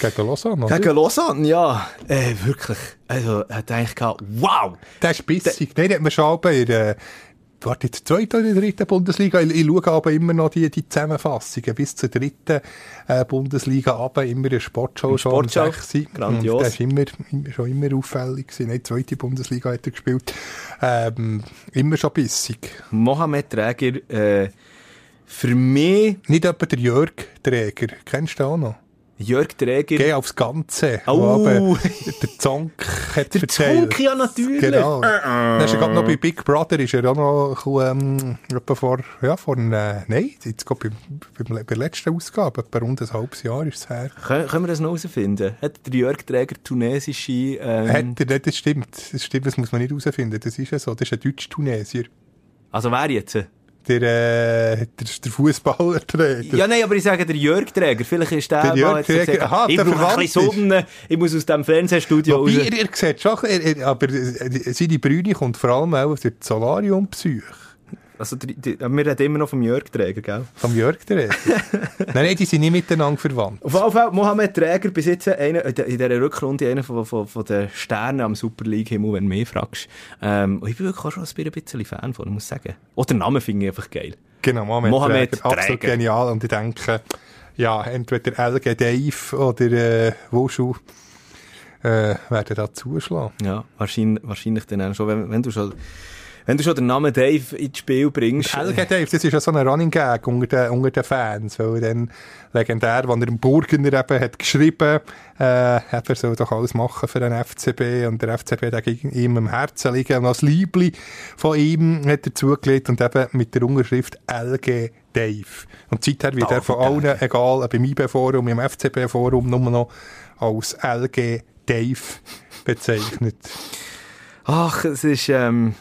Speaker 3: Gegen Lausanne?
Speaker 1: Gegen Lausanne, ja. Äh, wirklich. Also, hat eigentlich gehabt, wow!
Speaker 3: Der ist bissig. Den hat man schon bei der, warte, jetzt zweite oder dritten Bundesliga. Ich, ich schaue aber immer noch die, die Zusammenfassungen bis zur dritten äh, Bundesliga aber immer eine Sportschau
Speaker 1: Im
Speaker 3: schon um
Speaker 1: Sportschau.
Speaker 3: 6 Uhr.
Speaker 1: Grandios.
Speaker 3: Der ist immer, immer, schon immer auffällig gewesen. Nein, zweite Bundesliga hat er gespielt. Ähm, immer schon bissig.
Speaker 1: Mohamed Träger, äh, für mich,
Speaker 3: Nicht etwa der Jörg Träger. Kennst du den auch noch?
Speaker 1: Jörg Träger,
Speaker 3: Geh aufs Ganze. Wo aber der Zonk hat
Speaker 1: der
Speaker 3: erzählt.
Speaker 1: Zonk, ja natürlich.
Speaker 3: Genau.
Speaker 1: Äh, äh.
Speaker 3: Dann ist er gerade noch bei Big Brother, ist er auch noch ähm, etwa vor, ja, vor, äh, nein, jetzt gerade bei, bei, bei der letzten Ausgabe, etwa rund ein halbes Jahr ist es her.
Speaker 1: Können, können wir das noch herausfinden? Hat der Jörg Träger tunesische, ähm,
Speaker 3: Hat er nicht, das stimmt, das stimmt, das muss man nicht herausfinden, das ist ja so, das ist ein Deutsch-Tunesier.
Speaker 1: also wer jetzt?
Speaker 3: Der, äh, der, der Fußballerträger. [laughs]
Speaker 1: Ja, nein, aber ich sage der Jörg Träger. Vielleicht ist der,
Speaker 3: Der Jörg Träger,
Speaker 1: gesagt,
Speaker 3: aha,
Speaker 1: ich brauche ein bisschen Sonne, ich muss aus dem Fernsehstudio
Speaker 3: Wobei,
Speaker 1: raus.
Speaker 3: er, er sieht schon, er, er, aber äh, seine Brüne kommt vor allem auch aus der Solarium-Psyche.
Speaker 1: Also, die, die, wir reden immer noch vom Jörg Träger, gell?
Speaker 3: Vom Jörg Träger. nein, nein, die sind nicht miteinander verwandt.
Speaker 1: Auf jeden Fall, Mohamed Träger bis jetzt einer, in der- dieser Rückrunde einer von, von, von den Sternen am Super League-Himmel, wenn du mich fragst. Ähm, ich bin wirklich auch schon ein bisschen Fan von, ich muss sagen. Oder den Namen finde ich einfach geil.
Speaker 3: Genau, Mohamed,
Speaker 1: Mohamed
Speaker 3: Träger. Absolut
Speaker 1: Träger.
Speaker 3: genial. Und ich denke, ja, entweder LG Dave oder äh, Wushu äh, werden da zuschlagen.
Speaker 1: Ja, wahrscheinlich, wahrscheinlich dann auch schon, wenn, wenn du schon, wenn du schon den Namen Dave ins Spiel bringst. äh,
Speaker 3: LG Dave, das ist ja so ein Running Gag unter den, unter den Fans, weil dann legendär, wenn er im Burgener eben hat geschrieben, äh, hat er soll doch alles machen für den FCB und der FCB hat gegen ihm am Herzen liegen und als Liebli von ihm hat er zugelegt und eben mit der Unterschrift LG Dave. Und seither wird er von allen, egal ob im IB-Forum, im FCB-Forum, nur noch als LG Dave bezeichnet.
Speaker 1: Ach, es ist, ähm,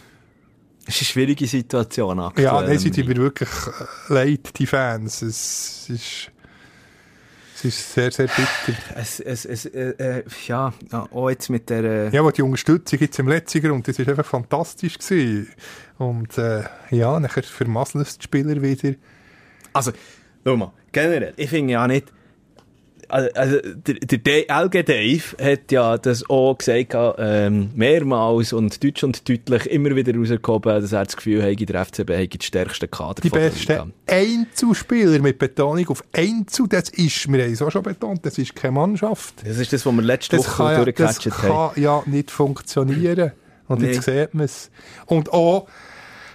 Speaker 1: es ist eine schwierige Situation aktuell.
Speaker 3: Ja, nein, sie tun mir wirklich äh, leid, die Fans. Es ist, es ist sehr, sehr bitter.
Speaker 1: Es, es, es, äh, äh, ja, auch jetzt mit der... Äh
Speaker 3: ja, aber die Unterstützung jetzt im letzten Grund, das war einfach fantastisch. Gewesen. Und äh, ja, nachher vermasseln es die Spieler wieder.
Speaker 1: Also, schau mal, generell, ich finde ja nicht, also, der, der LG Dave hat ja das auch gesagt, ähm, mehrmals und deutsch und deutlich immer wieder rausgekommen, dass er das Gefühl hat, der FCB hat die stärksten Kader
Speaker 3: Die besten Einzelspieler mit Betonung auf Einzel, das ist, wir haben es auch schon betont, das ist keine Mannschaft.
Speaker 1: Das ist das, was wir letzte
Speaker 3: das
Speaker 1: Woche
Speaker 3: durchgecatcht haben. Das kann ja nicht funktionieren. Und nee. jetzt sieht man es. Und auch,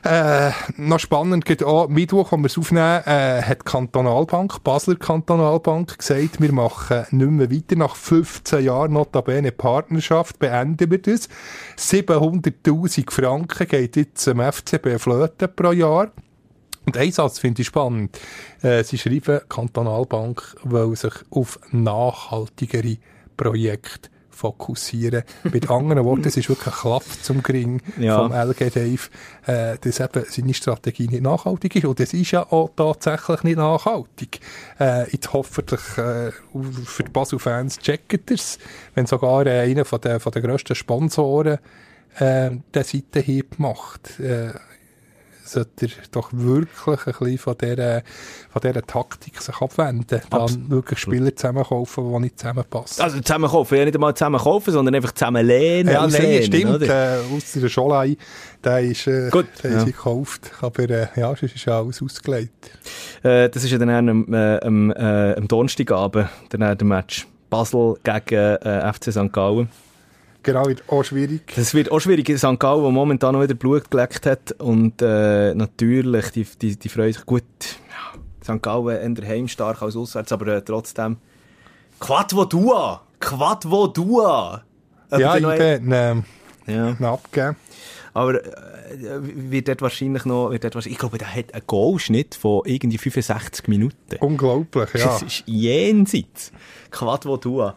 Speaker 3: äh, noch spannend, geht auch Mittwoch, wenn wir es aufnehmen, äh, hat Kantonalbank, Basler Kantonalbank gesagt, wir machen nicht mehr weiter. Nach 15 Jahren notabene Partnerschaft beenden wir das. 700'000 Franken geht jetzt zum FCB Flöten pro Jahr. Und ein Satz finde ich spannend. Äh, sie schreiben, Kantonalbank will sich auf nachhaltigere Projekte fokussieren. Mit anderen Worten, es ist wirklich ein Klapp zum Gring ja. vom LG Dave, äh, dass eben seine Strategie nicht nachhaltig ist. Und es ist ja auch tatsächlich nicht nachhaltig. Äh, jetzt hoffentlich äh, für die Basel-Fans checken es, wenn sogar äh, einer von der, von der grössten Sponsoren äh, den Seitenhieb macht. Äh, sollte er doch wirklich ein bisschen von dieser, von dieser Taktik sich abwenden. Dann Abs wirklich Spieler zusammenkaufen, die nicht zusammenpassen.
Speaker 1: Also zusammenkaufen, ja nicht einmal zusammenkaufen, sondern einfach zusammenlehnen.
Speaker 3: Ja, nein, stimmt. Äh, aus der Scholei, der ist, äh, Gut, der ja. ist gekauft. Aber äh, ja, sonst ist alles ausgelegt.
Speaker 1: Äh, das ist ja dann am, äh, am, äh, am Donnerstagabend, dann der Match. Basel gegen äh, FC St. Gallen.
Speaker 3: Genau, wird auch schwierig.
Speaker 1: Das wird auch schwierig. St. Gallen, der momentan noch wieder Blut geleckt hat. Und äh, natürlich, die, die, die freuen sich gut. Ja, St. Gallen eher heimstark als auswärts, aber äh, trotzdem. Quad wo Dua! Quad wo Dua!
Speaker 3: Ja, ich bin ähm, ja. abgegeben.
Speaker 1: Aber äh, wird dort wahrscheinlich noch, wird dort wahrscheinlich, ich glaube, der hat einen Goalschnitt von irgendwie 65 Minuten.
Speaker 3: Unglaublich, ja.
Speaker 1: Das ist jenseits. Quad wo Dua.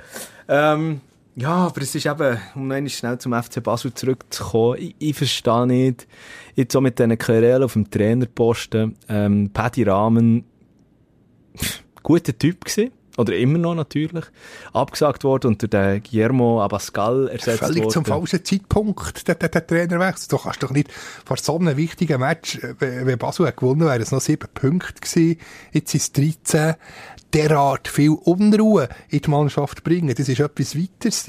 Speaker 1: Ähm, ja, aber es ist eben, um noch schnell zum FC Basel zurückzukommen, ich, ich verstehe nicht, jetzt auch mit diesen Querelen auf dem Trainerposten, ähm, Paddy Rahmen, [laughs] guter Typ gewesen. Oder immer noch natürlich. Abgesagt worden und der Guillermo Abascal ersetzt
Speaker 3: Völlig
Speaker 1: worden.
Speaker 3: zum falschen Zeitpunkt, der, der, der Trainerwechsel. Du kannst doch nicht vor so einem wichtigen Match, äh, wenn Basel hat gewonnen, wären es noch sieben Punkte gewesen. Jetzt sind es 13 derart viel Unruhe in die Mannschaft bringen. Das ist etwas weiteres.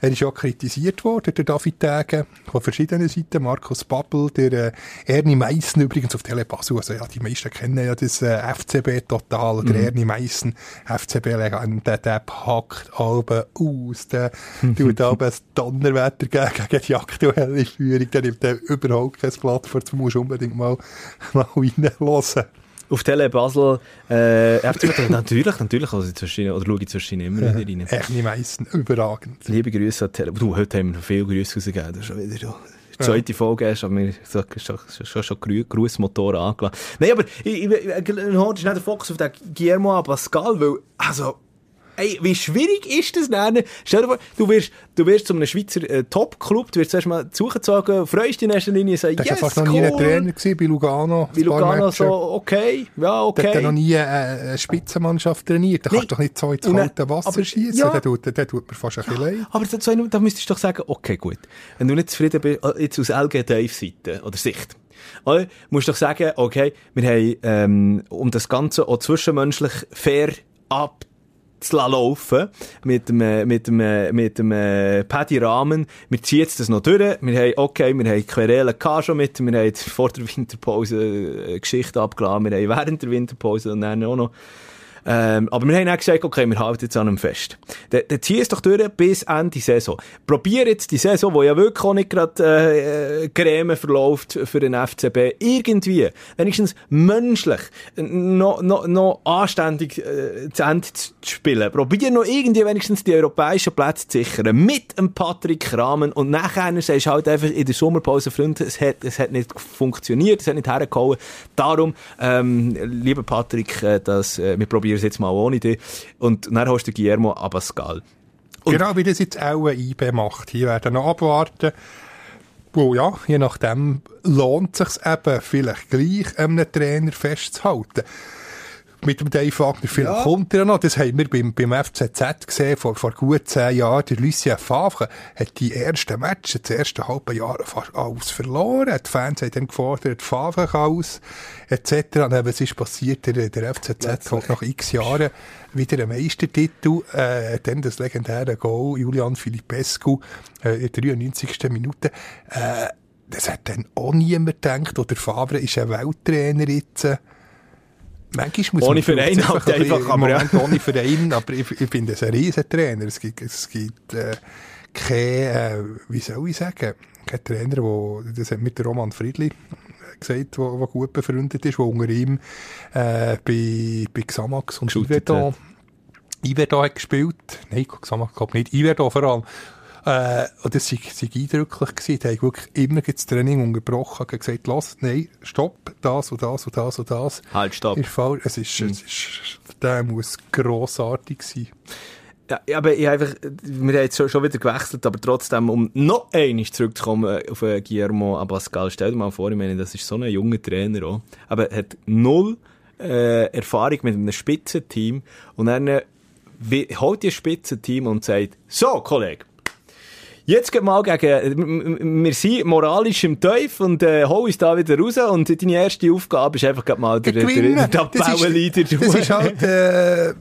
Speaker 3: Er ist ja kritisiert worden, der David Tage, von verschiedenen Seiten. Markus Babbel, der äh, Ernie Meissen übrigens auf Telepass. Also ja, die meisten kennen ja das äh, FCB total. Der mhm. Ernie Meissen, FCB-Legende, der, packt Alben aus. Der tut aber das Donnerwetter gegen, die aktuelle Führung. Der nimmt überhaupt kein Blatt vor. Du musst unbedingt mal, [laughs] mal reinhören
Speaker 1: auf Tele Basel, äh, FCB, natürlich, natürlich, also zwischen, oder schaue ich zwischen immer wieder rein. [laughs]
Speaker 3: Echt die meisten, überragend.
Speaker 1: Liebe Grüße an Tele, du, heute haben wir noch viele Grüße rausgegeben, das ist schon wieder so. Die zweite. Folge hast, aber so, schon, schon, schon Grußmotor angelassen. Nein, aber ich, ich, ich, ich, ich, ich den Fokus auf den Guillermo Pascal, weil, also, Ey, wie schwierig ist das denn? Stell dir vor, du wirst, du wirst zu einem Schweizer äh, Top-Club, du wirst erst mal zugezogen, freust dich in erster Linie, sagst,
Speaker 3: yes, fast cool. noch nie ein Trainer gewesen, bei Lugano.
Speaker 1: Bei Lugano so, okay, ja, okay.
Speaker 3: Du hast noch nie eine Spitzenmannschaft trainiert. Da kannst du doch nicht so ins kalte Wasser schießen. Ja. Der, tut, der tut mir fast ein bisschen leid.
Speaker 1: Aber da, da müsstest du doch sagen, okay, gut. Wenn du nicht zufrieden bist, äh, jetzt aus LG Dave-Seite oder Sicht, oder, musst du doch sagen, okay, wir haben, ähm, um das Ganze auch zwischenmenschlich fair ab zu laufen mit dem, äh, mit dem, äh, mit dem äh, Paddy Rahmen. Wir ziehen jetzt das noch durch. Wir haben, okay, wir haben Querelen schon mit, wir haben vor der Winterpause eine Geschichte abgeladen, wir haben während der Winterpause und dann auch noch ähm, aber wir haben auch gesagt, okay, wir halten jetzt an einem fest. Dann, zieh es doch durch bis Ende Saison. Probier jetzt die Saison, wo ja wirklich auch nicht gerade äh, äh, Creme verläuft für den FCB, irgendwie, wenigstens menschlich, noch, noch, noch anständig äh, zu Ende zu spielen. Probier noch irgendwie wenigstens die europäischen Plätze zu sichern. Mit dem Patrick Rahmen und nachher sagst du halt einfach in der Sommerpause, Freunde, es hat, es hat nicht funktioniert, es hat nicht hergehauen. Darum, ähm, lieber Patrick, äh, das, äh, wir probieren es jetzt mal ohne dich. Und dann hast du Guillermo Abascal.
Speaker 3: Und genau wie das jetzt auch ein IB macht. Hier werden noch abwarten. Wo ja, je nachdem lohnt es sich eben vielleicht gleich, einem Trainer festzuhalten. Mit dem Dave Wagner. Vielleicht ja. kommt er noch. Das haben wir beim, beim FCZ gesehen, vor, vor gut zehn Jahren. Der Lucien Favre hat die ersten Matches, das erste halbe Jahr fast alles verloren. Die Fans haben dann gefordert, Favre aus, etc. Und was ist passiert? Der, der FCZ hat nach x Jahren wieder einen Meistertitel, äh, dann das legendäre Goal, Julian Filipescu, äh, in der 93. Minute. Äh, das hat dann auch niemand gedacht. Oder Favre ist ein Welttrainer jetzt.
Speaker 1: Manchmal muss ohne Verein halt einfach,
Speaker 3: aber Moment, ja. ohne Verein, aber ich, ich finde es ein Riesentrainer. Es gibt, es gibt äh, kein, äh, wie soll ich sagen, kein Trainer, wo, das hat mit Roman Friedli gesagt, wo, wo gut befreundet ist, wo unter ihm äh, bei, bei Xamax und Ivedo, Ivedo hat gespielt. Nein, Xamax glaube nicht. Ivedo vor allem. Äh, und das war eindrücklich. Gewesen. Die haben wirklich immer das Training unterbrochen und gesagt, los, nein, stopp, das und das und das und das.
Speaker 1: Halt, stopp.
Speaker 3: Fall, es ist, mhm. es ist, der muss grossartig sein.
Speaker 1: Ja, aber ich einfach, wir haben jetzt schon, schon wieder gewechselt, aber trotzdem, um noch einmal zurückzukommen auf äh, Guillermo Abascal, stell dir mal vor, ich meine, das ist so ein junger Trainer auch, aber er hat null äh, Erfahrung mit einem Spitzenteam und dann äh, holt ihr Spitzenteam und sagt, so, Kollege, Jetzt geht mal gegen, wir sind moralisch im Teufel und äh, hol uns da wieder raus und deine erste Aufgabe ist einfach mal der, der, der Tabellenleader.
Speaker 3: Das, das ist halt äh,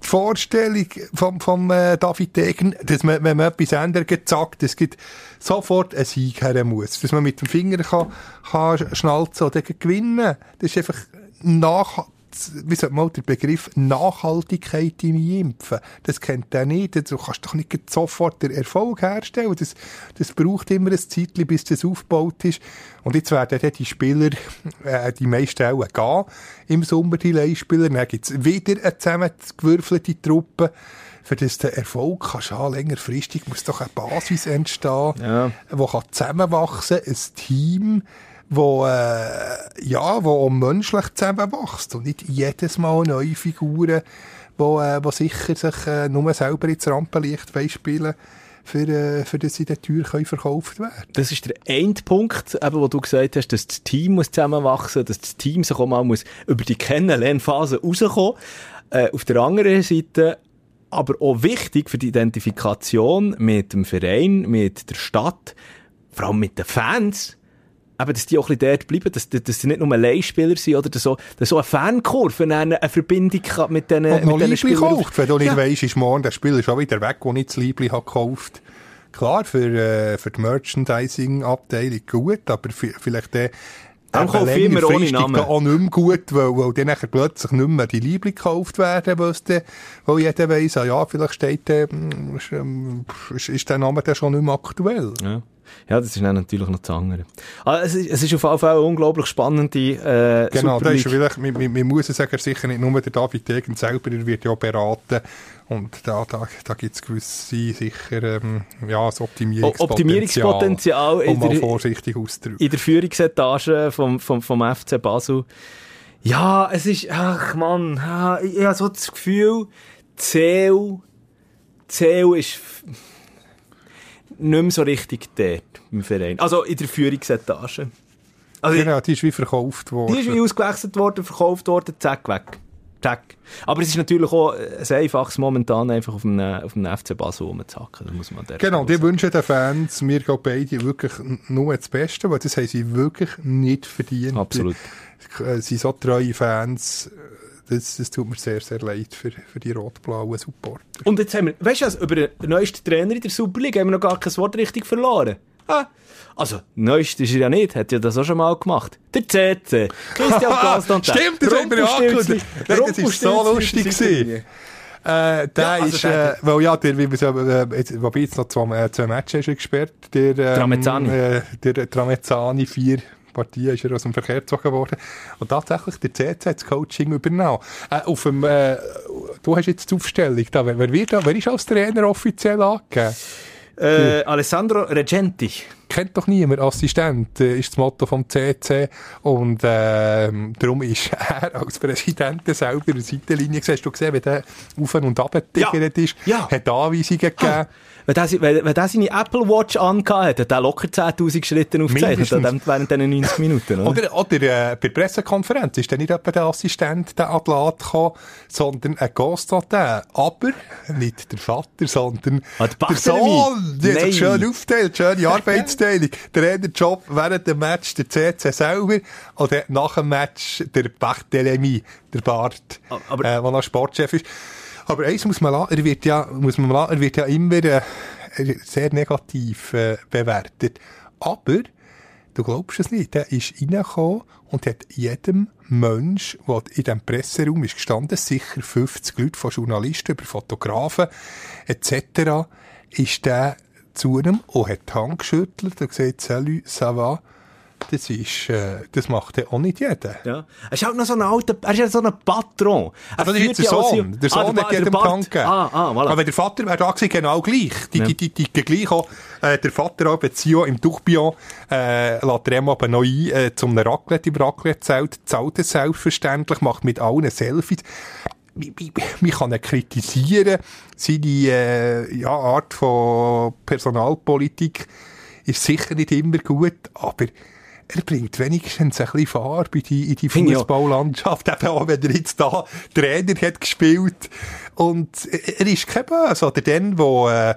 Speaker 3: die Vorstellung vom, vom äh, David Degen, dass man, wenn man etwas ändert, sagt, es gibt sofort einen Sieg her muss. Dass man mit dem Finger kann, kann schnalzen oder gewinnen. Das ist einfach nach wie sagt man, der Begriff Nachhaltigkeit im Impfen, das kennt er nicht. Du kannst doch nicht sofort den Erfolg herstellen. Das, das braucht immer ein Zeitchen, bis das aufgebaut ist. Und jetzt werden dann die Spieler, äh, die meisten auch gehen im Sommer, die Leihspieler. Dann gibt es wieder eine zusammengewürfelte Truppe für das der Erfolg kannst haben, längerfristig muss doch eine Basis entstehen, ja. wo kann zusammenwachsen, ein Team, wo, äh, ja, wo menschlich zusammenwächst und nicht jedes Mal neue Figuren, wo, äh, wo sicher sich äh, nur selber ins Rampenlicht spielen für, äh, für das sie der Tür verkauft werden.
Speaker 1: Das ist der Endpunkt, eben, wo du gesagt hast, dass das Team muss zusammenwachsen dass das Team sich auch mal muss über die Kennenlernphase rauskommen. Äh, Auf der anderen Seite aber auch wichtig für die Identifikation mit dem Verein, mit der Stadt, vor allem mit den Fans, eben, dass die auch ein bisschen dort bleiben, dass, dass sie nicht nur Leihspieler sind, oder dass so, dass so eine Fankurve eine, eine Verbindung mit diesen,
Speaker 3: Und mit diesen Spielern. kauft, wenn du nicht ja. weisst, ist morgen der Spieler schon wieder weg, wo nicht das Liebling hat gekauft. Klar, für, äh, für die Merchandising-Abteilung gut, aber vielleicht der,
Speaker 1: dann kaufe ich immer ohne Namen.
Speaker 3: auch nicht mehr gut, weil, weil dann plötzlich nicht mehr die Liebling gekauft werden, weil, weil jeder weiss, ah ja, vielleicht steht der, ist, ist der Name dann schon nicht mehr aktuell.
Speaker 1: Ja. Ja, das ist dann natürlich noch das andere. Ah, es, ist, es ist auf jeden Fall eine unglaublich spannende äh,
Speaker 3: Genau, da ist vielleicht, man, man, man muss sagen, sicher nicht nur der David Degen selber, er wird ja beraten und da, da, da gibt es gewisse sicher ähm, ja, das Optimierungspotenzial,
Speaker 1: Optimierungspotenzial
Speaker 3: um mal vorsichtig auszudrücken.
Speaker 1: In der Führungsetage vom, vom, vom FC Basel. Ja, es ist, ach man, ich habe so das Gefühl, Zell, Zell ist nicht mehr so richtig dort im Verein. Also in der Führungsetage.
Speaker 3: Also genau, die ist wie verkauft worden.
Speaker 1: Die ist wie ausgewechselt worden, verkauft worden, zack, weg. Zack. Aber es ist natürlich auch ein einfaches momentan einfach auf dem, auf dem FC Basel rumzuhacken. muss man
Speaker 3: genau, die wünschen den Fans, mir gehen beide wirklich nur das Beste, weil das haben sie wirklich nicht verdient.
Speaker 1: Absolut.
Speaker 3: Sie sind so treue Fans das, das tut mir sehr, sehr leid für, für die rot-blauen Supporter.
Speaker 1: Und jetzt haben wir, weißt du was, über den neuesten Trainer in der Super League haben wir noch gar kein Wort richtig verloren. Ah, also, neuest ist er ja nicht, hat ja das auch schon mal gemacht. Der CC, Christian [laughs] Constantin.
Speaker 3: Stimmt, das haben wir ja angekündigt. Das war so lustig. Gewesen. Äh, der ja, also ist, äh, weil ja, der, wie so, äh, jetzt, wobei jetzt noch zwei, äh, zwei Matches gesperrt, der, ähm,
Speaker 1: Tramezzani.
Speaker 3: Äh, der Tramezzani, vier Partie ist er aus dem Verkehr gezogen worden. Und tatsächlich, der CC hat das Coaching übernommen. Äh, auf dem, äh, du hast jetzt die Aufstellung da. Wer, wird da, wer ist als Trainer offiziell angegeben?
Speaker 1: Äh, Alessandro Regenti.
Speaker 3: kennt doch niemand Assistent, äh, ist das Motto vom CC. Und ähm, darum ist [laughs] er als Präsident selber in der Seitenlinie. Hast du gesehen, wie der auf und ab
Speaker 1: Ja.
Speaker 3: ist?
Speaker 1: Ja.
Speaker 3: Hat Anweisungen gegeben.
Speaker 1: Wenn der, wenn, wenn der seine Apple Watch angehabt hat, hat er locker 10.000 Schritte aufgezeichnet während diesen 90 Minuten, oder?
Speaker 3: Oder, oder äh, bei der Pressekonferenz ist dann nicht etwa der Assistent, der Atlat gekommen, sondern ein Ghost-Hotel. Aber nicht der Vater, sondern
Speaker 1: Ah,
Speaker 3: der
Speaker 1: Barthélemy.
Speaker 3: Sohn. Die hat schön aufteilt, schöne Arbeitsteilung. [laughs] der Job während dem Match der CC selber oder nach dem Match der Barthélemy, der Bart,
Speaker 1: Ah,
Speaker 3: äh, der noch Sportchef ist. Aber eins muss man lassen, er wird ja, muss man lassen, er wird ja immer äh, sehr negativ äh, bewertet. Aber Du glaubst es nicht. Der ist reingekommen und hat jedem Mensch, der in diesem Presseraum ist gestanden, sicher 50 Leute von Journalisten über Fotografen etc., ist der zu ihm und hat die Hand geschüttelt und gesagt, salut, ça va. Das ist, äh, das macht ja auch nicht jeder.
Speaker 1: Ja. Er ist halt noch so ein alter, er ist ja so ein Patron. Er
Speaker 3: Ah, das ist jetzt der Sohn.
Speaker 1: sie-
Speaker 3: Der
Speaker 1: Ah,
Speaker 3: Sohn
Speaker 1: Ba-
Speaker 3: hat jedem gegeben.
Speaker 1: Ah, ah, voilà.
Speaker 3: Aber der Vater wäre da gewesen, genau gleich. Die,
Speaker 1: Ja.
Speaker 3: die, die, die, gleich auch, äh, der Vater auch Zio im Tourbillon, äh, lässt er aber noch ein, äh, zum Raclette im Raclette-Zelt, zahlt er selbstverständlich, macht mit allen Selfies. Man kann ihn kritisieren. Seine, äh, ja, Art von Personalpolitik ist sicher nicht immer gut, aber er bringt wenigstens ein bisschen Farbe in die, in die. Fußballlandschaft, eben auch wenn er jetzt da Trainer hat gespielt. Und er ist kein Böse. Oder dann, wo, äh,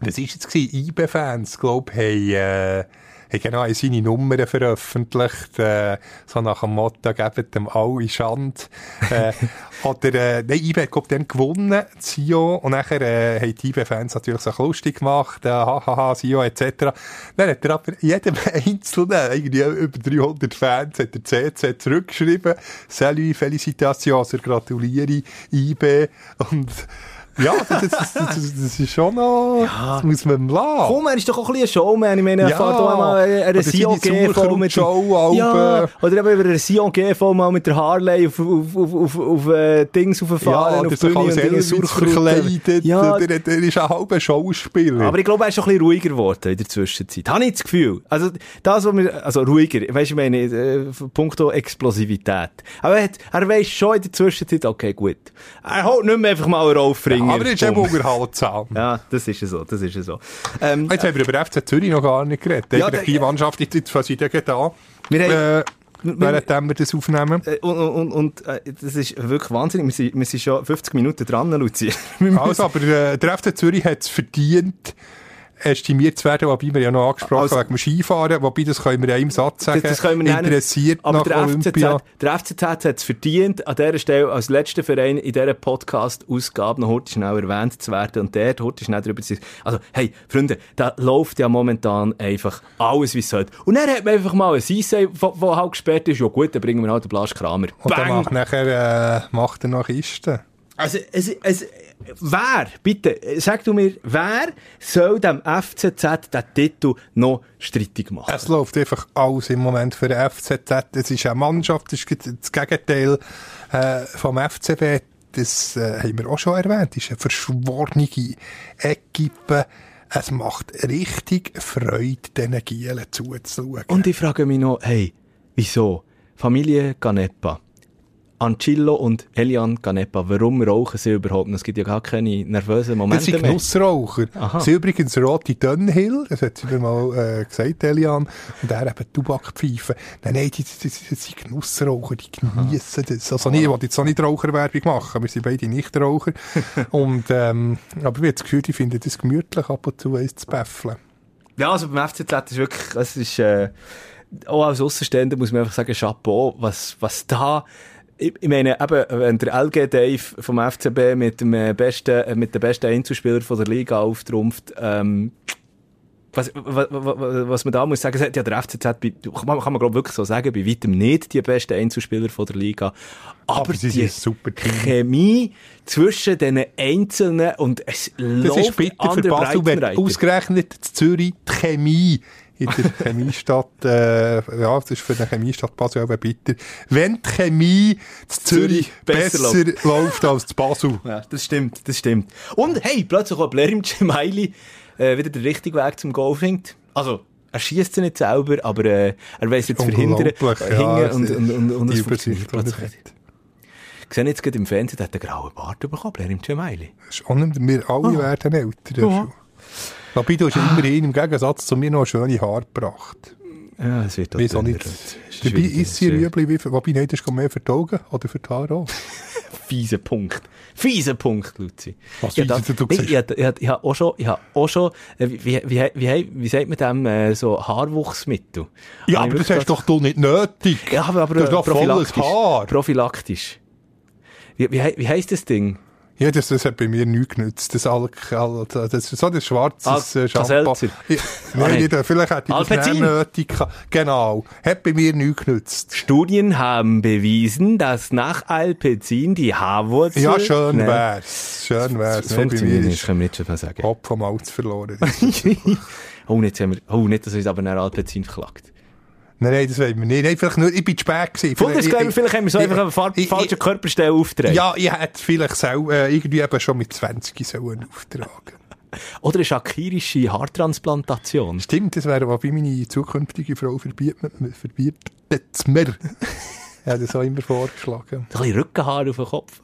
Speaker 3: was ist jetzt gewesen? IB-Fans, glaub, haben, äh, haben genau seine Nummern veröffentlicht, äh, so nach dem Motto, gebt dem alle Schand. Äh, [laughs] oder, äh, nein, IB hat, glaub, dann gewonnen, Sio, und nachher, äh, haben die IB-Fans natürlich so lustig gemacht, äh, hahaha, Sio, etc. Dann hat er aber jedem [laughs] Einzelnen, irgendwie über 300 Fans, hat der CC zurückgeschrieben, Salut, Félicitations, er gratuliere, IB, und, ja, das, das, das, das, das ist schon noch, das muss man lassen.
Speaker 1: Komm, er ist doch auch ein bisschen ein Showman. Ich meine, er
Speaker 3: Ja.
Speaker 1: fährt auch einmal eine
Speaker 3: Oder
Speaker 1: Sion GV mit
Speaker 3: Sauerkraut-Show,
Speaker 1: Ja, oder eben über eine Sion GV mal mit der Harley auf, auf, auf, auf, auf äh, Dings aufgefahren,
Speaker 3: Ja,
Speaker 1: auf
Speaker 3: der sich als Elvis verkleidet.
Speaker 1: Ja,
Speaker 3: der, der ist ein halber Schauspieler.
Speaker 1: aber ich glaube, er ist schon ein bisschen ruhiger geworden in der Zwischenzeit. Habe ich das Gefühl. Also, das, was wir, also ruhiger, weißt du, ich meine, äh, punkto Explosivität. Aber er, hat, er weiss schon in der Zwischenzeit, okay, gut. Er holt nicht mehr einfach mal einen Raufringer.
Speaker 3: aber er ist eben unterhaltsam. [laughs]
Speaker 1: Ja, das ist so, das ist so. Ähm,
Speaker 3: Jetzt haben wir über FC Zürich noch gar nicht geredet.
Speaker 1: Ja,
Speaker 3: die Mannschaft jetzt fast wieder da.
Speaker 1: Wir haben-
Speaker 3: äh,
Speaker 1: wir-
Speaker 3: während wir das aufnehmen.
Speaker 1: Äh, Und, und, und äh, das ist wirklich wahnsinnig. Wir sind, wir sind schon 50 Minuten dran, Luzi. [laughs]
Speaker 3: Also, aber äh, der FC Zürich hat es verdient, estimiert zu werden, wobei wir ja noch angesprochen
Speaker 1: Also-
Speaker 3: wegen dem Skifahren, wobei das können wir in einem Satz sagen,
Speaker 1: das, das können wir nennen.
Speaker 3: interessiert
Speaker 1: Aber
Speaker 3: nach
Speaker 1: der
Speaker 3: Olympia.
Speaker 1: FCZ, der FCZ hat es verdient, an dieser Stelle als letzter Verein in dieser Podcast-Ausgabe noch heute schnell erwähnt zu werden und der heute schnell darüber zu Also, hey, Freunde, da läuft ja momentan einfach alles, wie es sollte. Und dann hat man einfach mal ein Seasay, der halt gesperrt ist. Ja gut, dann bringen wir halt den Blasch Kramer.
Speaker 3: Und dann
Speaker 1: Bang!
Speaker 3: macht nachher, äh, macht er noch Kisten.
Speaker 1: Also, es, es, wer, bitte, sag du mir, wer soll dem FCZ den Titel noch strittig machen?
Speaker 3: Es läuft einfach alles im Moment für den FCZ. Es ist eine Mannschaft, das ist das Gegenteil äh, vom FCB. Das äh, haben wir auch schon erwähnt. Das ist eine verschworene Equipe. Es macht richtig Freude, diesen Gielen zuzuschauen.
Speaker 1: Und ich frage mich noch, hey, wieso? Familie Ganepa. Ancillo und Elian Ganepa, warum rauchen sie überhaupt? noch? Es gibt ja gar keine nervösen Momente
Speaker 3: das sind
Speaker 1: mehr.
Speaker 3: Genussraucher.
Speaker 1: Aha.
Speaker 3: Sie übrigens rote Dunhill, das hat sie mir mal äh, gesagt, Elian, und er eben Tabakpfeifen. Nein, nein, die, die, die, die sind Genussraucher, die geniessen das. Also nicht, ich will jetzt auch nicht Raucherwerbung machen, wir sind beide Nichtraucher. [laughs] und, ähm, aber ich habe das Gefühl, die finden das gemütlich, ab und zu eins zu päffeln.
Speaker 1: Ja, also beim FCZ ist wirklich, es ist, äh, auch als Außenstehender muss man einfach sagen, Chapeau, was, was da, ich, ich meine, eben, wenn der LG Dave vom FCB mit dem äh, besten, äh, mit dem besten Einzelspieler von der Liga auftrumpft, ähm, was, was, was, man da muss sagen, ja der FCZ, bei, kann man, kann man glaube wirklich so sagen, bei weitem nicht die besten Einzelspieler von der Liga. Aber,
Speaker 3: Aber sie
Speaker 1: die
Speaker 3: ein super Team.
Speaker 1: Chemie zwischen den Einzelnen und es
Speaker 3: Das ist bitter für Basel, wenn ausgerechnet in Zürich die Chemie in der Chemiestadt, äh, ja, das ist für die Chemiestadt Basel aber bitter. Wenn die Chemie in Zürich
Speaker 1: besser
Speaker 3: besser, läuft als in Basel.
Speaker 1: Ja, das stimmt, das stimmt. Und hey, plötzlich auch Blerim Cemaili äh, wieder den richtigen Weg zum Goal findet. Also, Er schießt sie nicht selber, aber äh, er weiß jetzt verhindern, äh,
Speaker 3: ja,
Speaker 1: und,
Speaker 3: es-
Speaker 1: und, und, und es funktioniert
Speaker 3: er
Speaker 1: plötzlich. Ich sehe jetzt gerade im Fernsehen, der hat einen grauen Bart bekommen, er im Gemeili.
Speaker 3: Das ist auch nicht, wir alle
Speaker 1: Ah.
Speaker 3: werden älter.
Speaker 1: Ja.
Speaker 3: Ja. Wobei, du hast ja immerhin im Gegensatz zu mir noch schöne Haare gebracht.
Speaker 1: Ja, es wird auch
Speaker 3: nicht.
Speaker 1: ist
Speaker 3: Dabei ist sie Rüebli, wobei, nein, das ist mehr für die Augen oder für die Haare auch. [laughs]
Speaker 1: Fieser Punkt. Fieser Punkt, Luzi.
Speaker 3: Was
Speaker 1: Ich hab
Speaker 3: fieser,
Speaker 1: da-
Speaker 3: du
Speaker 1: ich, ich, hab- ich, ich habe auch schon, ich hab auch schon äh, wie, wie, wie, wie, wie sagt man dem, äh, so Haarwuchsmittel?
Speaker 3: Ja,
Speaker 1: Habe
Speaker 3: aber das hast doch du nicht nötig.
Speaker 1: Ja, aber, aber
Speaker 3: Du hast doch volles
Speaker 1: prophylaktisch.
Speaker 3: Haar.
Speaker 1: Prophylaktisch. Wie, wie, wie heisst das Ding?
Speaker 3: Ja, das, das hat bei mir nichts genützt. Das Alk, Al- das ist so das schwarzes
Speaker 1: Al-
Speaker 3: äh, Shampoo.
Speaker 1: Caselzer.
Speaker 3: Ja,
Speaker 1: Ah,
Speaker 3: Nein, nicht, vielleicht hätte ich das
Speaker 1: Alpecin.
Speaker 3: nicht nötig gehabt. Genau. Hat bei mir nichts genützt.
Speaker 1: Studien haben bewiesen, dass nach Alpezin die Haarwurzel...
Speaker 3: Ja, schön
Speaker 1: Nein,
Speaker 3: wär's. Schön wär's.
Speaker 1: Das
Speaker 3: bei
Speaker 1: funktioniert nicht, können wir [laughs] jetzt schon mal sagen.
Speaker 3: Kopf vom Alz verloren.
Speaker 1: oh, nicht, haben wir, oh, nicht, dass uns aber nach Alpezin verklagt.
Speaker 3: Nein, nein, das wollen wir nicht. Nein, vielleicht nur, ich bin zu spät gewesen.
Speaker 1: Bundesgräber,
Speaker 3: Ich-
Speaker 1: vielleicht haben wir so
Speaker 3: ich-
Speaker 1: einfach eine falsche Körperstelle aufgetragen.
Speaker 3: Ja, ich hätte vielleicht selber, äh, irgendwie eben schon mit 20 sollen auftragen. [laughs]
Speaker 1: Oder eine shakirische Haartransplantation.
Speaker 3: Stimmt, das wäre, was meine zukünftige Frau verbietet, verbietet mir. Ja, das auch immer vorgeschlagen.
Speaker 1: Ein bisschen Rückenhaar auf dem Kopf.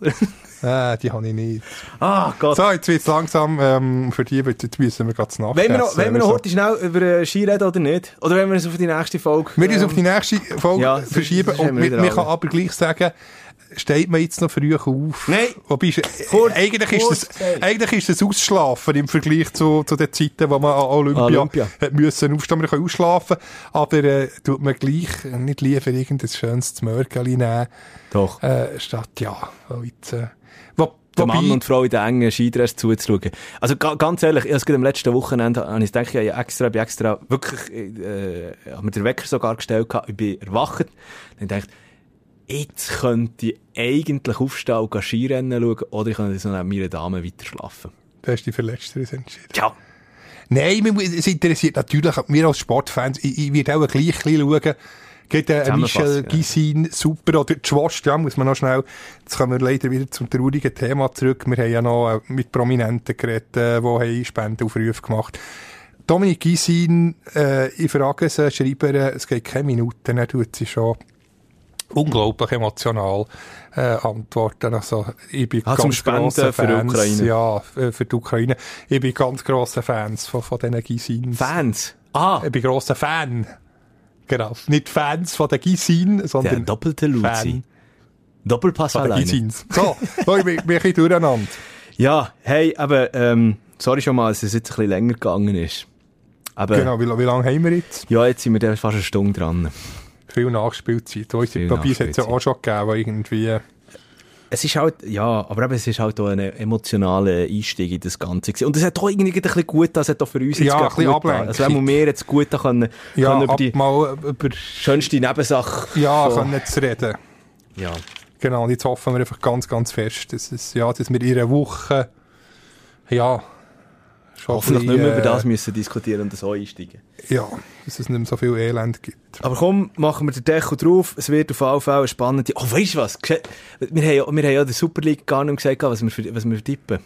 Speaker 3: Ah, [laughs] die habe ich nicht.
Speaker 1: Ah, Gott.
Speaker 3: So, jetzt wird es langsam, ähm, für die, wird- jetzt müssen wir gerade Nacht
Speaker 1: Wollen wir noch, wollen wir noch heute schnell über äh, Ski reden oder nicht? Oder wollen wir uns auf die nächste Folge...
Speaker 3: Wir
Speaker 1: ähm,
Speaker 3: auf die nächste Folge
Speaker 1: ja,
Speaker 3: verschieben und
Speaker 1: wir
Speaker 3: wir,
Speaker 1: wieder
Speaker 3: man kann aber gleich sagen, steht man jetzt noch früh auf?
Speaker 1: Nein.
Speaker 3: Wobei, ist-
Speaker 1: Kurz-
Speaker 3: eigentlich, ist
Speaker 1: kurz
Speaker 3: das,
Speaker 1: gesagt.
Speaker 3: eigentlich ist das Ausschlafen im Vergleich zu, zu den Zeiten, wo man an Olympia,
Speaker 1: Olympia.
Speaker 3: hat müssen aufstehen. Man kann ausschlafen, aber äh, tut man gleich nicht lieber irgendein schönes Mörgeli nehmen,
Speaker 1: Doch.
Speaker 3: äh, statt, ja, jetzt, äh, wo,
Speaker 1: Der Mann und Frau in den engen Skidress zuzuschauen. Also ga, ganz ehrlich, ich habe am letzten Wochenende, habe ich gedacht, ich habe extra, ich habe extra wirklich, äh, habe mir den Wecker sogar gestellt, ich bin erwacht. Dann dachte ich, jetzt könnte ich eigentlich aufstehen und Skirennen schauen, oder ich könnte so neben meiner Dame weiter schlafen.
Speaker 3: Da hast du dich für Letzteres entschieden.
Speaker 1: Ja.
Speaker 3: Nein, es interessiert natürlich, wir als Sportfans, ich, ich werde auch ein gleich ein bisschen schauen, Geht äh, Michel
Speaker 1: Zusammenfassung, ja.
Speaker 3: Gysin super, oder die Schwast, ja, muss man noch schnell, jetzt kommen wir leider wieder zum traurigen Thema zurück, wir haben ja noch äh, mit Prominenten geredet, äh, die haben Spendenaufrufe gemacht. Dominik Gysin, äh, ich frage sie, schreibe ihr, es geht keine Minute, er tut sie schon unglaublich emotional äh, antworten. Also, ich bin
Speaker 1: Ah, zum
Speaker 3: ganz
Speaker 1: Spenden
Speaker 3: grosser
Speaker 1: für die
Speaker 3: Fans,
Speaker 1: Ukraine.
Speaker 3: Ja, für die Ukraine. Ich bin ganz grosser Fans von, von diesen Gysins.
Speaker 1: Fans. Ah,
Speaker 3: Ich bin grosser Fan. Genau. Nicht Fans von den Gysin,
Speaker 1: der
Speaker 3: sondern
Speaker 1: doppelte Luzi.
Speaker 3: Fan
Speaker 1: Doppelpass
Speaker 3: von
Speaker 1: alleine.
Speaker 3: Gysins. So, so ich bin, bin ein bisschen durcheinander. [laughs]
Speaker 1: Ja, hey, aber, ähm, sorry schon mal, dass es jetzt ein bisschen länger gegangen ist. Aber,
Speaker 3: Genau, wie, wie lange haben wir jetzt?
Speaker 1: ja, jetzt sind wir da fast eine Stunde dran.
Speaker 3: Viel Nachspielzeit. Unsere
Speaker 1: Viel
Speaker 3: Papiers hat es ja
Speaker 1: Nachspielzeit.
Speaker 3: auch schon gegeben, wo irgendwie...
Speaker 1: Es ist halt, ja, aber eben, es ist halt auch ein emotionaler Einstieg in das Ganze gewesen. Und es hat auch irgendwie ein bisschen gut, das hat auch für uns jetzt
Speaker 3: Ja, ein bisschen
Speaker 1: gut. Also wenn wir mehr jetzt gut da können,
Speaker 3: Ja,
Speaker 1: können über die
Speaker 3: mal über...
Speaker 1: schönste Nebensache.
Speaker 3: Ja,
Speaker 1: von-
Speaker 3: können zu reden.
Speaker 1: ja.
Speaker 3: Genau, und jetzt hoffen wir einfach ganz, ganz fest, dass, es, ja, dass wir in einer Woche... Ja... Schon
Speaker 1: Hoffentlich nicht mehr über das
Speaker 3: äh,
Speaker 1: müssen diskutieren und so einsteigen.
Speaker 3: Ja, dass es nicht mehr so viel Elend gibt.
Speaker 1: Aber komm, machen wir den Deckel drauf. Es wird auf jeden Fall eine spannende... Oh, weißt du was? Wir haben, ja- wir haben ja der Super League gar nicht gesagt, was wir, für- was wir tippen.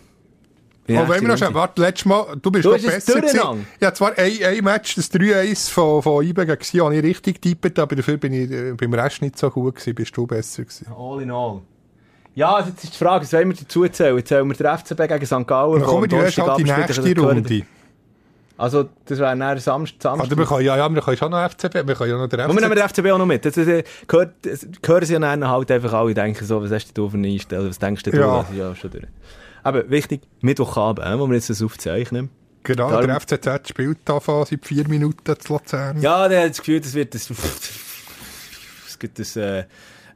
Speaker 1: Wie
Speaker 3: Oh, wenn wir noch schnell, warte, letztes Mal, du bist
Speaker 1: Du
Speaker 3: doch besser gewesen. Ja, zwar ein, ein Match, das 3-1 von, von IBE gegen Sion, habe ich richtig getippt, aber dafür bin ich äh, beim Rest nicht so gut gewesen, bist du besser gewesen.
Speaker 1: All in all. Ja, also jetzt ist die Frage, was wollen wir dazu zählen? Jetzt zählen wir den FCB gegen St. Gallen.
Speaker 3: Dann kommen wir erst halt die nächste. Runde.
Speaker 1: Also, das wäre dann Samstag.
Speaker 3: Oder wir
Speaker 1: Samstag.
Speaker 3: können, ja, ja, wir können schon noch FCB, wir können ja noch den
Speaker 1: Und wir nehmen
Speaker 3: FCB.
Speaker 1: den FCB auch noch mit. Das, das, gehört, das hören sie ja dann halt einfach alle denken so, was hast du für eine Einstellung, was denkst du da?
Speaker 3: Ja.
Speaker 1: Das ist ja schon durch. Aber wichtig, Mittwochabend, äh, wo wir jetzt das aufzeichnen.
Speaker 3: Genau,
Speaker 1: Darum-
Speaker 3: der FCZ spielt da von seit vier Minuten zu Luzern.
Speaker 1: Ja, der hat das Gefühl, das wird das... [laughs] Es gibt das... Äh,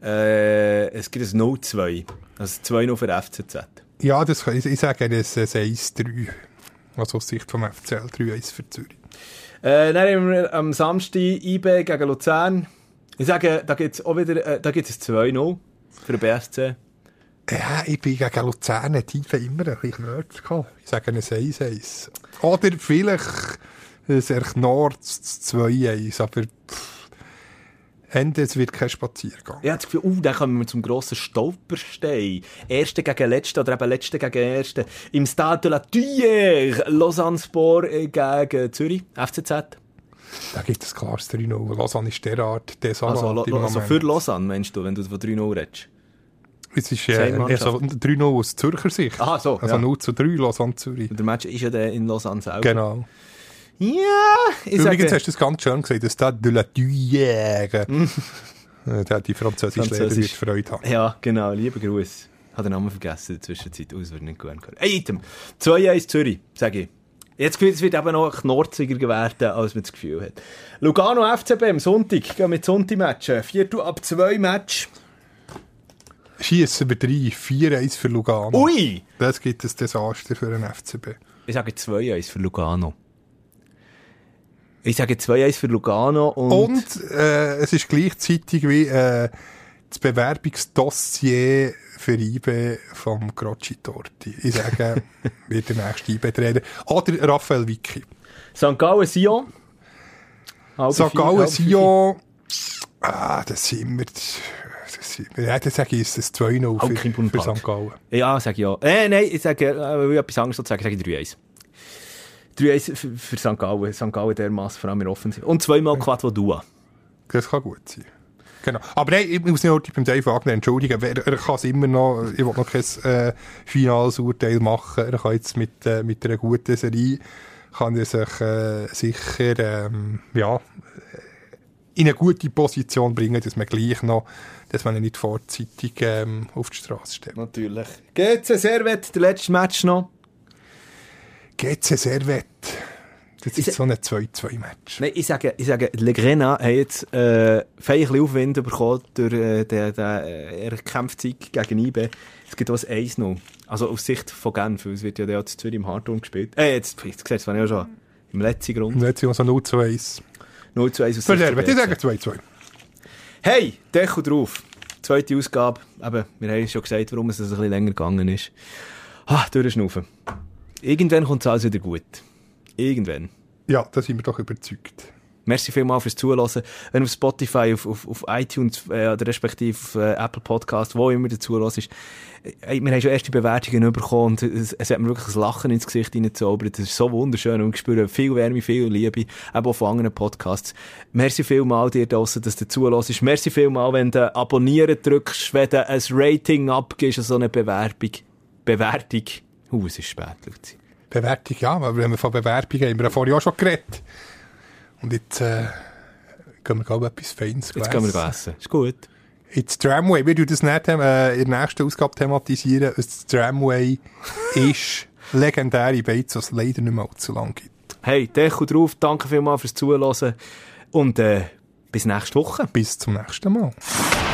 Speaker 1: äh, es gibt ein 0-2. Also 2-0 für FCZ.
Speaker 3: Ja, das ich, ich sage, ein 1-3. Also aus Sicht vom FCL 3-1 für Zürich.
Speaker 1: Äh, dann haben wir am Samstag IB gegen Luzern. Ich sage, da gibt es auch wieder äh, da gibt's ein 2-0 für den BSC.
Speaker 3: Ja, ich bin gegen Luzern tiefe immer ein bisschen Nerds gehabt. Ich sage ein 1-1. Oder vielleicht ein Nord 2-1, aber pff, Ende, es wird kein Spaziergang.
Speaker 1: Ich habe das Gefühl, uh, dann kommen wir zum grossen Stolperstein. Erste gegen Letzte oder eben Letzte gegen Erste. Im Stade de la Thuyer, Lausanne Sport äh, gegen Zürich, FCZ.
Speaker 3: Da gibt es klares 3-0. Lausanne ist derart desolat
Speaker 1: Also,
Speaker 3: im
Speaker 1: also für Lausanne, meinst du, wenn du von 3-0 redest?
Speaker 3: Es ist äh,
Speaker 1: Same
Speaker 3: eher so 3-0 aus Zürcher Sicht.
Speaker 1: Aha, so,
Speaker 3: Also
Speaker 1: ja.
Speaker 3: 0 zu 3 Lausanne Zürich.
Speaker 1: Und der Match ist ja der in Lausanne selber.
Speaker 3: Genau.
Speaker 1: Ja, ich
Speaker 3: Übrigens
Speaker 1: sage...
Speaker 3: hast du das ganz schön gesagt, das Stade de la Tuyère. Äh, Der die französische Lehrer
Speaker 1: Französisch.
Speaker 3: Freude haben.
Speaker 1: Ja, genau, lieber Gruß. Hat den Namen vergessen in der Zwischenzeit. Das wird nicht gut hören. Hey, Item. 2-1 Zürich, sage ich. Jetzt Gefühl, es wird eben noch knorziger werden, als man das Gefühl hat. Lugano FCB am Sonntag. Gehen wir Sonntag-Matchen. Viertel ab 2 Match.
Speaker 3: Schießen wir 3, 4-1 für Lugano.
Speaker 1: Ui!
Speaker 3: Das gibt ein Desaster für den FCB.
Speaker 1: Ich sage 2-1 für Lugano. Ich sage 2-1 für Lugano und...
Speaker 3: Und äh, es ist gleichzeitig wie äh, das Bewerbungsdossier für IBE vom Grocci Torti. Ich sage, [laughs] wird der nächste IBE-Trainer. Oder Raphael Vicky.
Speaker 1: St. Gallen, Sion.
Speaker 3: St. Gallen. Sion. Ah, das sind wir. Ja, dann sage ich, ist es 2-0
Speaker 1: Auch
Speaker 3: für, für. St. Gallen.
Speaker 1: Ja, sage ich ja. Äh, nein, ich sage, äh, will ich etwas anderes sagen, sage ich 3-1. 3-1 für, für St. Gallen. St. Gallen dermassen, vor allem in der Offensive. Und zweimal Quattro Dua.
Speaker 3: Das kann gut sein. Genau. Aber nein, ich muss nicht heute beim Dave Wagner entschuldigen. Er, er kann es immer noch, ich will noch kein äh, finales Urteil machen. Er kann jetzt mit, äh, mit einer guten Serie, kann er sich äh, sicher, ähm, ja, in eine gute Position bringen, dass man gleich noch, dass man ihn nicht vorzeitig ähm, auf die Straße stellt.
Speaker 1: Natürlich. GC Servet, der letzte Match noch.
Speaker 3: GC Servet. Das ist so ein 2-2-Match.
Speaker 1: Nein, ich sage, ich sage, Le Grena hat jetzt äh, feierlich Aufwind bekommen durch äh, den, den äh, Kampfsieg gegen IB. Es gibt auch ein 1-0. Also aus Sicht von Genf, es wird ja jetzt Zürich im Hardturm gespielt. Äh, jetzt, jetzt siehst du, war ja schon im letzten Grund.
Speaker 3: Und jetzt sind wir so 0 zu 1.
Speaker 1: 0 zu 1 aus
Speaker 3: Für
Speaker 1: Sicht
Speaker 3: Servet,
Speaker 1: der
Speaker 3: ich sage 2-2.
Speaker 1: Hey, Deckel drauf. Zweite Ausgabe. Eben, wir haben schon gesagt, warum es ein bisschen länger gegangen ist. Ah, durchschnaufen. Irgendwann kommt es alles wieder gut. Irgendwann.
Speaker 3: Ja, da sind wir doch überzeugt.
Speaker 1: Merci vielmals fürs Zuhören. Wenn auf Spotify, auf, auf, auf iTunes, äh, respektive auf äh, Apple Podcast, wo immer du zuhörst, ist, äh, wir haben schon erste Bewertungen bekommen und es, es hat mir wirklich ein Lachen ins Gesicht hineingezaubert. Das ist so wunderschön und ich spüre viel Wärme, viel Liebe, eben auch von anderen Podcasts. Merci vielmals dir draussen, dass du zuhörst. Merci vielmals, wenn du abonnieren drückst, wenn du ein Rating abgibst, so eine Bewerbung. Bewertung. Uh, es ist spät, Luzi.
Speaker 3: Bewertung, ja, aber wenn wir von Bewerbungen haben wir ja vorher auch schon geredet. Und jetzt äh, gehen wir, glaube ich, etwas Feines
Speaker 1: Jetzt gehen wir essen. Ist gut.
Speaker 3: Jetzt Tramway, wir tun das nicht, äh, in der nächsten Ausgabe thematisieren. Das Tramway ist legendär in Beiz, was es leider nicht mehr allzu lang gibt.
Speaker 1: Hey, Deckel drauf, danke vielmals fürs Zuhören und äh, bis nächste Woche.
Speaker 3: Bis zum nächsten Mal.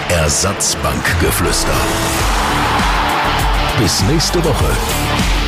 Speaker 2: Ersatzbankgeflüster. Bis nächste Woche.